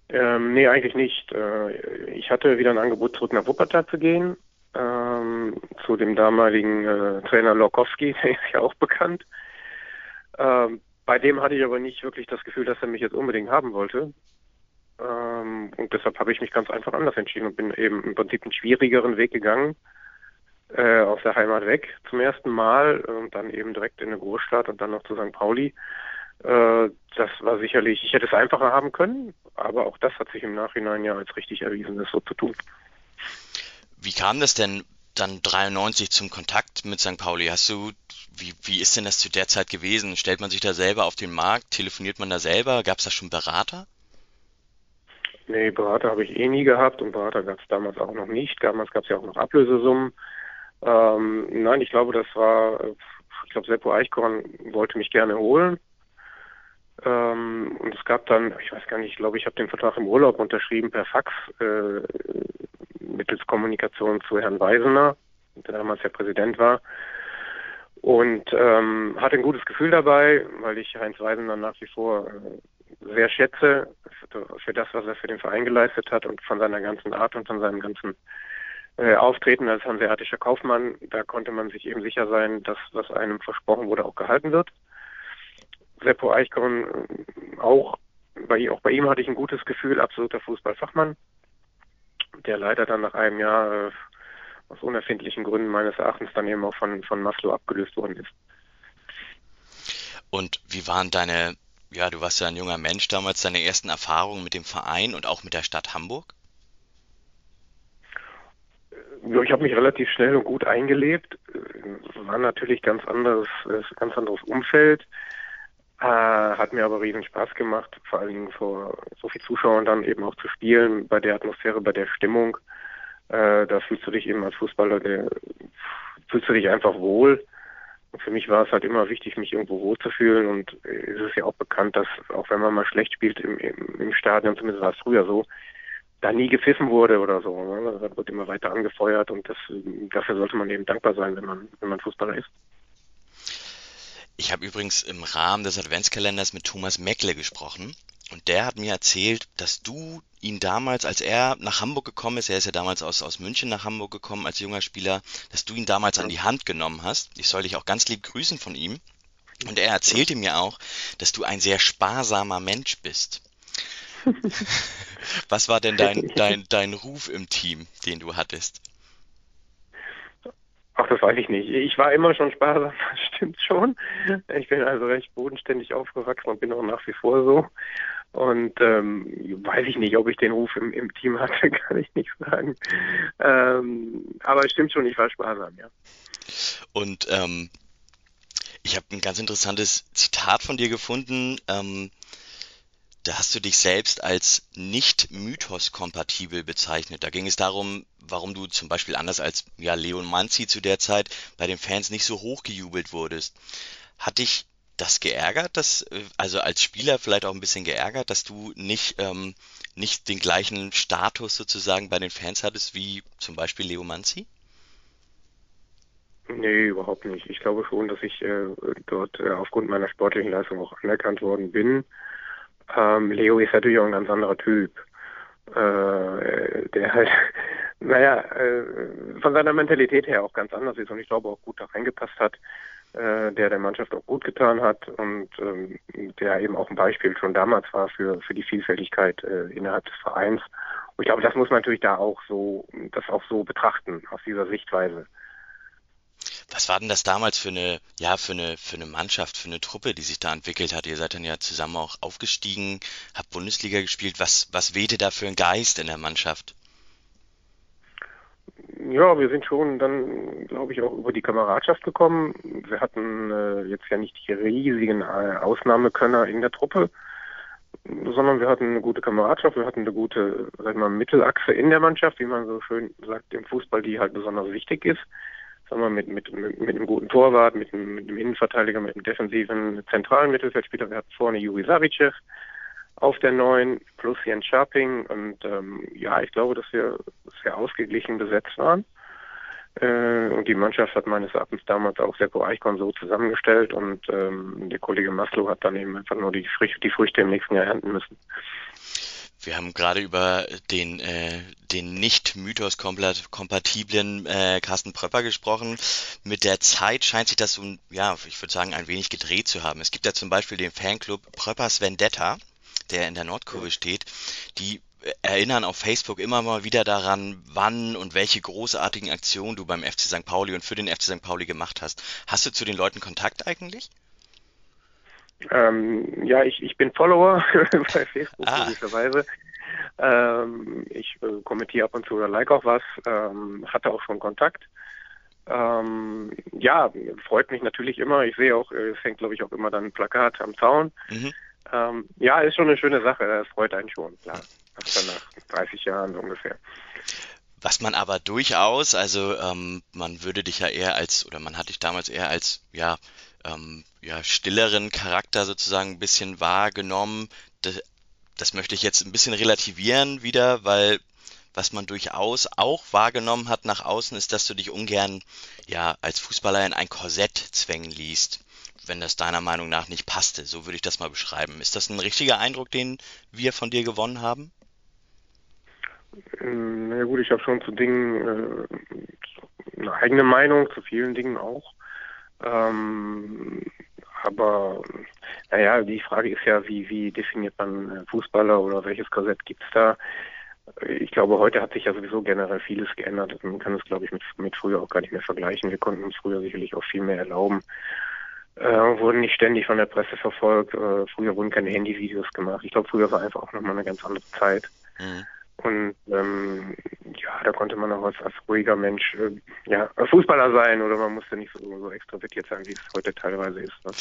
Ähm, nee, eigentlich nicht. Äh, ich hatte wieder ein Angebot, zurück nach Wuppertal zu gehen, ähm, zu dem damaligen äh, Trainer Lokowski, [laughs] der ist ja auch bekannt. Ähm, bei dem hatte ich aber nicht wirklich das Gefühl, dass er mich jetzt unbedingt haben wollte. Ähm, und deshalb habe ich mich ganz einfach anders entschieden und bin eben im Prinzip einen schwierigeren Weg gegangen äh, aus der Heimat weg zum ersten Mal und dann eben direkt in eine Großstadt und dann noch zu St. Pauli. Äh, das war sicherlich, ich hätte es einfacher haben können, aber auch das hat sich im Nachhinein ja als richtig erwiesen, das so zu tun. Wie kam das denn dann 93 zum Kontakt mit St. Pauli? Hast du, wie, wie ist denn das zu der Zeit gewesen? Stellt man sich da selber auf den Markt? Telefoniert man da selber? Gab es da schon Berater? Nee, Berater habe ich eh nie gehabt und Berater gab es damals auch noch nicht. Damals gab es ja auch noch Ablösesummen. Ähm, nein, ich glaube, das war, ich glaube, Seppo Eichkorn wollte mich gerne holen. Ähm, und es gab dann, ich weiß gar nicht, ich glaube, ich habe den Vertrag im Urlaub unterschrieben per Fax äh, mittels Kommunikation zu Herrn Weisener, der damals der Präsident war. Und ähm, hatte ein gutes Gefühl dabei, weil ich Heinz Weisener nach wie vor äh, sehr schätze für, für das, was er für den Verein geleistet hat und von seiner ganzen Art und von seinem ganzen äh, auftreten als hanseatischer Kaufmann. Da konnte man sich eben sicher sein, dass was einem versprochen wurde, auch gehalten wird. Seppo Eichkorn äh, auch, bei, auch bei ihm hatte ich ein gutes Gefühl, absoluter Fußballfachmann, der leider dann nach einem Jahr äh, aus unerfindlichen Gründen meines Erachtens dann eben auch von, von Maslow abgelöst worden ist. Und wie waren deine, ja, du warst ja ein junger Mensch damals, deine ersten Erfahrungen mit dem Verein und auch mit der Stadt Hamburg? Ich habe mich relativ schnell und gut eingelebt. War natürlich ganz anderes, ganz anderes Umfeld. Äh, hat mir aber riesen Spaß gemacht, vor allen Dingen vor so viel Zuschauern dann eben auch zu spielen, bei der Atmosphäre, bei der Stimmung. Äh, da fühlst du dich eben als Fußballer, der, fühlst du dich einfach wohl. Und für mich war es halt immer wichtig, mich irgendwo wohl zu fühlen. Und es ist ja auch bekannt, dass auch wenn man mal schlecht spielt im, im, im Stadion, zumindest war es früher so, da nie gepfiffen wurde oder so. Ne? Das wird immer weiter angefeuert und das, dafür sollte man eben dankbar sein, wenn man, wenn man Fußballer ist. Ich habe übrigens im Rahmen des Adventskalenders mit Thomas Meckle gesprochen und der hat mir erzählt, dass du ihn damals, als er nach Hamburg gekommen ist, er ist ja damals aus, aus München nach Hamburg gekommen als junger Spieler, dass du ihn damals an die Hand genommen hast. Ich soll dich auch ganz lieb grüßen von ihm. Und er erzählte mir auch, dass du ein sehr sparsamer Mensch bist. [laughs] Was war denn dein, dein, dein Ruf im Team, den du hattest? Ach, das weiß ich nicht. Ich war immer schon sparsam, [laughs] das stimmt schon. Ich bin also recht bodenständig aufgewachsen und bin auch nach wie vor so. Und ähm, weiß ich nicht, ob ich den Ruf im, im Team hatte, [laughs] kann ich nicht sagen. Ähm, aber es stimmt schon, ich war sparsam, ja. Und ähm, ich habe ein ganz interessantes Zitat von dir gefunden. Ähm, da hast du dich selbst als nicht mythos-kompatibel bezeichnet. Da ging es darum, warum du zum Beispiel anders als ja, Leon Manzi zu der Zeit bei den Fans nicht so hochgejubelt wurdest. Hat dich das geärgert, dass, äh, also als Spieler vielleicht auch ein bisschen geärgert, dass du nicht, ähm, nicht den gleichen Status sozusagen bei den Fans hattest wie zum Beispiel Leo Manzi? Nee, überhaupt nicht. Ich glaube schon, dass ich äh, dort äh, aufgrund meiner sportlichen Leistung auch anerkannt worden bin. Ähm, Leo ist natürlich auch ein ganz anderer Typ. Äh, der halt, [laughs] naja, äh, von seiner Mentalität her auch ganz anders ist und ich glaube auch gut da reingepasst hat, äh, der der Mannschaft auch gut getan hat und ähm, der eben auch ein Beispiel schon damals war für, für die Vielfältigkeit äh, innerhalb des Vereins. Und ich glaube, das muss man natürlich da auch so, das auch so betrachten, aus dieser Sichtweise. Was war denn das damals für eine, ja, für eine, für eine Mannschaft, für eine Truppe, die sich da entwickelt hat? Ihr seid dann ja zusammen auch aufgestiegen, habt Bundesliga gespielt. Was, was wehte da für ein Geist in der Mannschaft? Ja, wir sind schon dann, glaube ich, auch über die Kameradschaft gekommen. Wir hatten äh, jetzt ja nicht die riesigen äh, Ausnahmekönner in der Truppe, sondern wir hatten eine gute Kameradschaft, wir hatten eine gute, sag ich mal, Mittelachse in der Mannschaft, wie man so schön sagt im Fußball, die halt besonders wichtig ist sagen wir, mit, mit, mit, einem guten Torwart, mit einem, mit einem Innenverteidiger, mit einem defensiven zentralen Mittelfeldspieler. Wir hatten vorne Juri Savicev auf der neuen plus Jens Scharping und ähm, ja, ich glaube, dass wir sehr ausgeglichen besetzt waren. Äh, und die Mannschaft hat meines Erachtens damals auch Seppo Eichkorn so zusammengestellt und ähm, der Kollege Maslow hat dann eben einfach nur die, Früchte, die Früchte im nächsten Jahr ernten müssen. Wir haben gerade über den, äh, den nicht mythos-kompatiblen äh, Carsten Pröpper gesprochen. Mit der Zeit scheint sich das so, ja, ich würde sagen, ein wenig gedreht zu haben. Es gibt ja zum Beispiel den Fanclub Pröppers Vendetta, der in der Nordkurve steht. Die erinnern auf Facebook immer mal wieder daran, wann und welche großartigen Aktionen du beim FC St. Pauli und für den FC St. Pauli gemacht hast. Hast du zu den Leuten Kontakt eigentlich? Ähm, ja, ich, ich bin Follower [laughs] bei Facebook ah. logischerweise. Ähm, ich äh, kommentiere ab und zu oder like auch was, ähm, hatte auch schon Kontakt. Ähm, ja, freut mich natürlich immer. Ich sehe auch, äh, es hängt glaube ich auch immer dann ein Plakat am Zaun. Mhm. Ähm, ja, ist schon eine schöne Sache. Das freut einen schon, klar. Das nach 30 Jahren ungefähr. Was man aber durchaus, also ähm, man würde dich ja eher als, oder man hat dich damals eher als, ja, ähm, ja, stilleren Charakter sozusagen ein bisschen wahrgenommen. Das, das möchte ich jetzt ein bisschen relativieren wieder, weil was man durchaus auch wahrgenommen hat nach außen, ist, dass du dich ungern ja als Fußballer in ein Korsett zwängen liest, wenn das deiner Meinung nach nicht passte. So würde ich das mal beschreiben. Ist das ein richtiger Eindruck, den wir von dir gewonnen haben? Ähm, na ja, gut, ich habe schon zu Dingen äh, eine eigene Meinung, zu vielen Dingen auch. Ähm, aber naja, die Frage ist ja, wie, wie definiert man äh, Fußballer oder welches Korsett gibt's da? Ich glaube, heute hat sich ja sowieso generell vieles geändert. Man kann es, glaube ich, mit, mit früher auch gar nicht mehr vergleichen. Wir konnten uns früher sicherlich auch viel mehr erlauben. Äh, wurden nicht ständig von der Presse verfolgt. Äh, früher wurden keine Handyvideos gemacht. Ich glaube, früher war einfach auch nochmal eine ganz andere Zeit. Mhm. Und ähm, ja, da konnte man auch als, als ruhiger Mensch äh, ja, Fußballer sein oder man musste nicht so, so extrovertiert sein, wie es heute teilweise ist. Ne?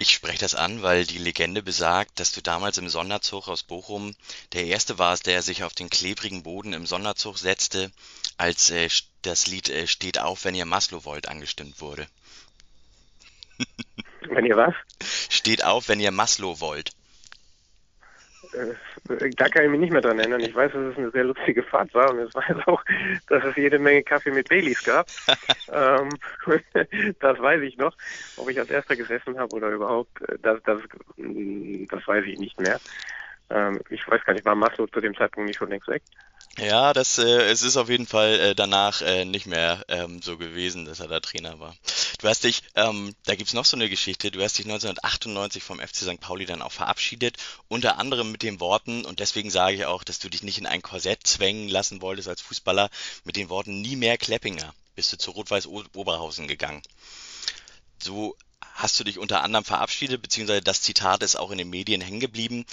Ich spreche das an, weil die Legende besagt, dass du damals im Sonderzug aus Bochum der Erste warst, der sich auf den klebrigen Boden im Sonderzug setzte, als äh, das Lied äh, Steht auf, wenn ihr Maslow wollt angestimmt wurde. [laughs] Wenn ihr was? Steht auf, wenn ihr Maslow wollt. Äh, da kann ich mich nicht mehr dran erinnern. Ich weiß, dass es eine sehr lustige Fahrt war und ich weiß auch, dass es jede Menge Kaffee mit Baileys gab. [laughs] ähm, [laughs] das weiß ich noch. Ob ich als erster gesessen habe oder überhaupt, äh, das, das, das weiß ich nicht mehr. Ähm, ich weiß gar nicht, war Maslow zu dem Zeitpunkt nicht schon längst weg? Ja, das, äh, es ist auf jeden Fall äh, danach äh, nicht mehr ähm, so gewesen, dass er da Trainer war. Du hast dich, ähm, da gibt's noch so eine Geschichte, du hast dich 1998 vom FC St. Pauli dann auch verabschiedet, unter anderem mit den Worten, und deswegen sage ich auch, dass du dich nicht in ein Korsett zwängen lassen wolltest als Fußballer, mit den Worten nie mehr Kleppinger bist du zu Rot-Weiß Oberhausen gegangen. So hast du dich unter anderem verabschiedet, beziehungsweise das Zitat ist auch in den Medien hängen geblieben.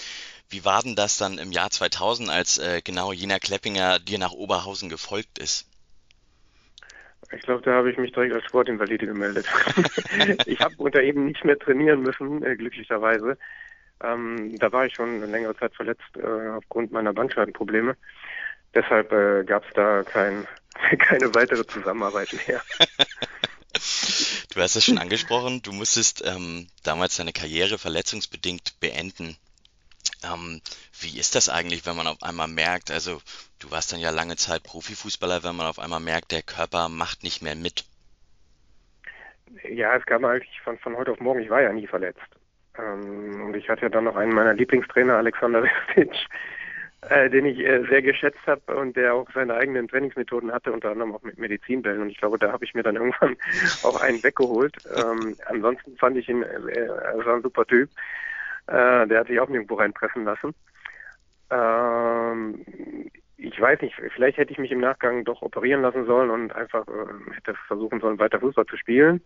Wie war denn das dann im Jahr 2000, als äh, genau jener Kleppinger dir nach Oberhausen gefolgt ist? Ich glaube, da habe ich mich direkt als Sportinvalide gemeldet. [laughs] ich habe unter ihm nicht mehr trainieren müssen, äh, glücklicherweise. Ähm, da war ich schon eine längere Zeit verletzt äh, aufgrund meiner Bandscheibenprobleme. Deshalb äh, gab es da kein, [laughs] keine weitere Zusammenarbeit mehr. [laughs] [laughs] Du hast es schon angesprochen, du musstest ähm, damals deine Karriere verletzungsbedingt beenden. Ähm, wie ist das eigentlich, wenn man auf einmal merkt, also du warst dann ja lange Zeit Profifußballer, wenn man auf einmal merkt, der Körper macht nicht mehr mit? Ja, es kam eigentlich von, von heute auf morgen, ich war ja nie verletzt. Ähm, und ich hatte ja dann noch einen meiner Lieblingstrainer, Alexander Vestic, äh, den ich äh, sehr geschätzt habe und der auch seine eigenen Trainingsmethoden hatte, unter anderem auch mit Medizinbällen. Und ich glaube, da habe ich mir dann irgendwann [laughs] auch einen weggeholt. Ähm, ansonsten fand ich ihn, äh, ein super Typ. Äh, der hat sich auch nirgendwo reinpressen lassen. Ähm, ich weiß nicht, vielleicht hätte ich mich im Nachgang doch operieren lassen sollen und einfach äh, hätte versuchen sollen, weiter Fußball zu spielen.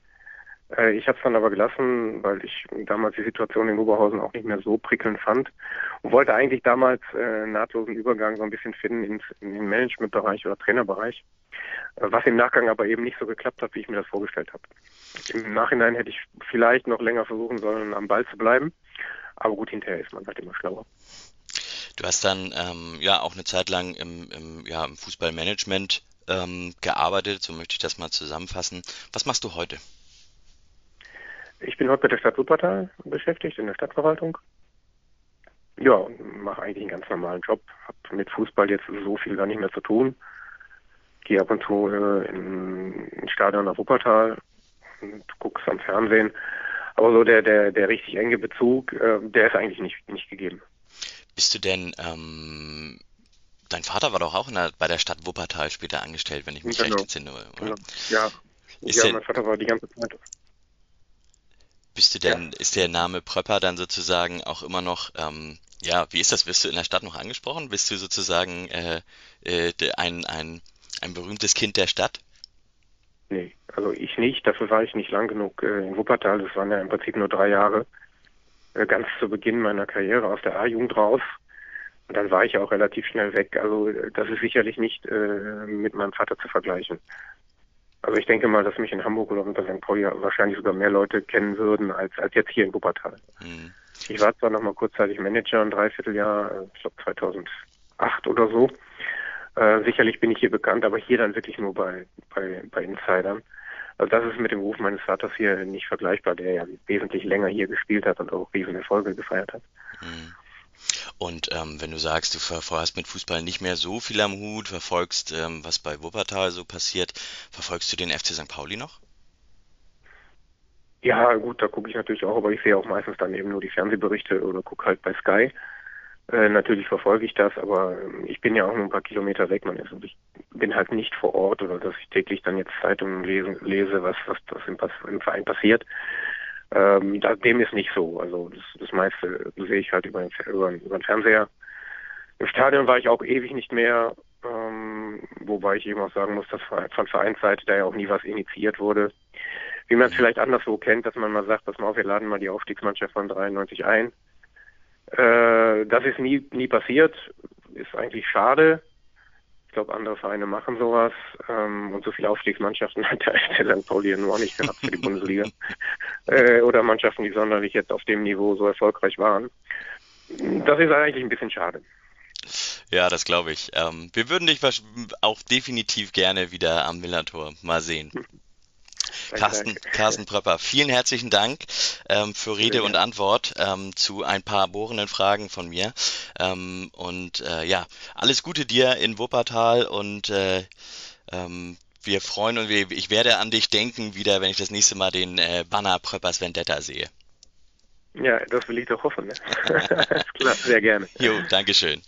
Äh, ich habe es dann aber gelassen, weil ich damals die Situation in Oberhausen auch nicht mehr so prickelnd fand und wollte eigentlich damals äh, nahtlosen Übergang so ein bisschen finden ins, in den Managementbereich oder Trainerbereich, äh, was im Nachgang aber eben nicht so geklappt hat, wie ich mir das vorgestellt habe. Im Nachhinein hätte ich vielleicht noch länger versuchen sollen, am Ball zu bleiben, aber gut, hinterher ist man halt immer schlauer. Du hast dann ähm, ja auch eine Zeit lang im, im, ja, im Fußballmanagement ähm, gearbeitet, so möchte ich das mal zusammenfassen. Was machst du heute? Ich bin heute bei der Stadt Wuppertal beschäftigt, in der Stadtverwaltung. Ja, mache eigentlich einen ganz normalen Job. Habe mit Fußball jetzt so viel gar nicht mehr zu tun. Gehe ab und zu äh, in, in Stadion nach Wuppertal und guck's am Fernsehen. Aber so der, der, der richtig enge Bezug, äh, der ist eigentlich nicht, nicht gegeben. Bist du denn, ähm, dein Vater war doch auch der, bei der Stadt Wuppertal später angestellt, wenn ich mich genau. recht entsinne, oder? Genau. Ja, ist ja, mein Vater war die ganze Zeit. Bist du denn, ja. ist der Name Pröpper dann sozusagen auch immer noch, ähm, ja, wie ist das? Wirst du in der Stadt noch angesprochen? Bist du sozusagen äh, äh, ein, ein, ein berühmtes Kind der Stadt? Nee, also ich nicht. Dafür war ich nicht lang genug äh, in Wuppertal. Das waren ja im Prinzip nur drei Jahre. Äh, ganz zu Beginn meiner Karriere aus der A-Jugend raus. Und dann war ich auch relativ schnell weg. Also äh, das ist sicherlich nicht äh, mit meinem Vater zu vergleichen. Also ich denke mal, dass mich in Hamburg oder unter St. Pauli wahrscheinlich sogar mehr Leute kennen würden als, als jetzt hier in Wuppertal. Mhm. Ich war zwar noch mal kurzzeitig Manager, ein Dreivierteljahr, äh, ich glaube 2008 oder so. Äh, sicherlich bin ich hier bekannt, aber hier dann wirklich nur bei, bei, bei Insidern. Also das ist mit dem Ruf meines Vaters hier nicht vergleichbar, der ja wesentlich länger hier gespielt hat und auch riesen Erfolge gefeiert hat. Mhm. Und ähm, wenn du sagst, du hast mit Fußball nicht mehr so viel am Hut, verfolgst, ähm, was bei Wuppertal so passiert, verfolgst du den FC St. Pauli noch? Ja, gut, da gucke ich natürlich auch, aber ich sehe auch meistens dann eben nur die Fernsehberichte oder gucke halt bei Sky. Äh, natürlich verfolge ich das, aber ähm, ich bin ja auch nur ein paar Kilometer weg. Man ist, ich bin halt nicht vor Ort oder dass ich täglich dann jetzt Zeitungen lese, lese was, was, was im, im Verein passiert. Ähm, dem ist nicht so. Also das, das meiste sehe ich halt über den, über, über den Fernseher. Im Stadion war ich auch ewig nicht mehr, ähm, wobei ich eben auch sagen muss, dass von Vereinsseite da ja auch nie was initiiert wurde. Wie man es vielleicht anderswo kennt, dass man mal sagt, dass mal auf, wir laden mal die Aufstiegsmannschaft von 93 ein äh, das ist nie, nie passiert, ist eigentlich schade. Ich glaube, andere Vereine machen sowas ähm, und so viele Aufstiegsmannschaften [laughs] hat der St. Pauli nur auch nicht gehabt für die Bundesliga. [laughs] Äh, oder Mannschaften, die sonderlich jetzt auf dem Niveau so erfolgreich waren. Das ist eigentlich ein bisschen schade. Ja, das glaube ich. Ähm, wir würden dich auch definitiv gerne wieder am Millantor mal sehen. [laughs] Carsten, Carsten Pröpper, vielen herzlichen Dank ähm, für Rede und Antwort ähm, zu ein paar bohrenden Fragen von mir. Ähm, und äh, ja, alles Gute dir in Wuppertal und äh, ähm, wir freuen uns, ich werde an dich denken wieder, wenn ich das nächste Mal den äh, Banner Pröppers Vendetta sehe. Ja, das will ich doch hoffen. Ne? [laughs] Klar, sehr gerne. Jo, Dankeschön.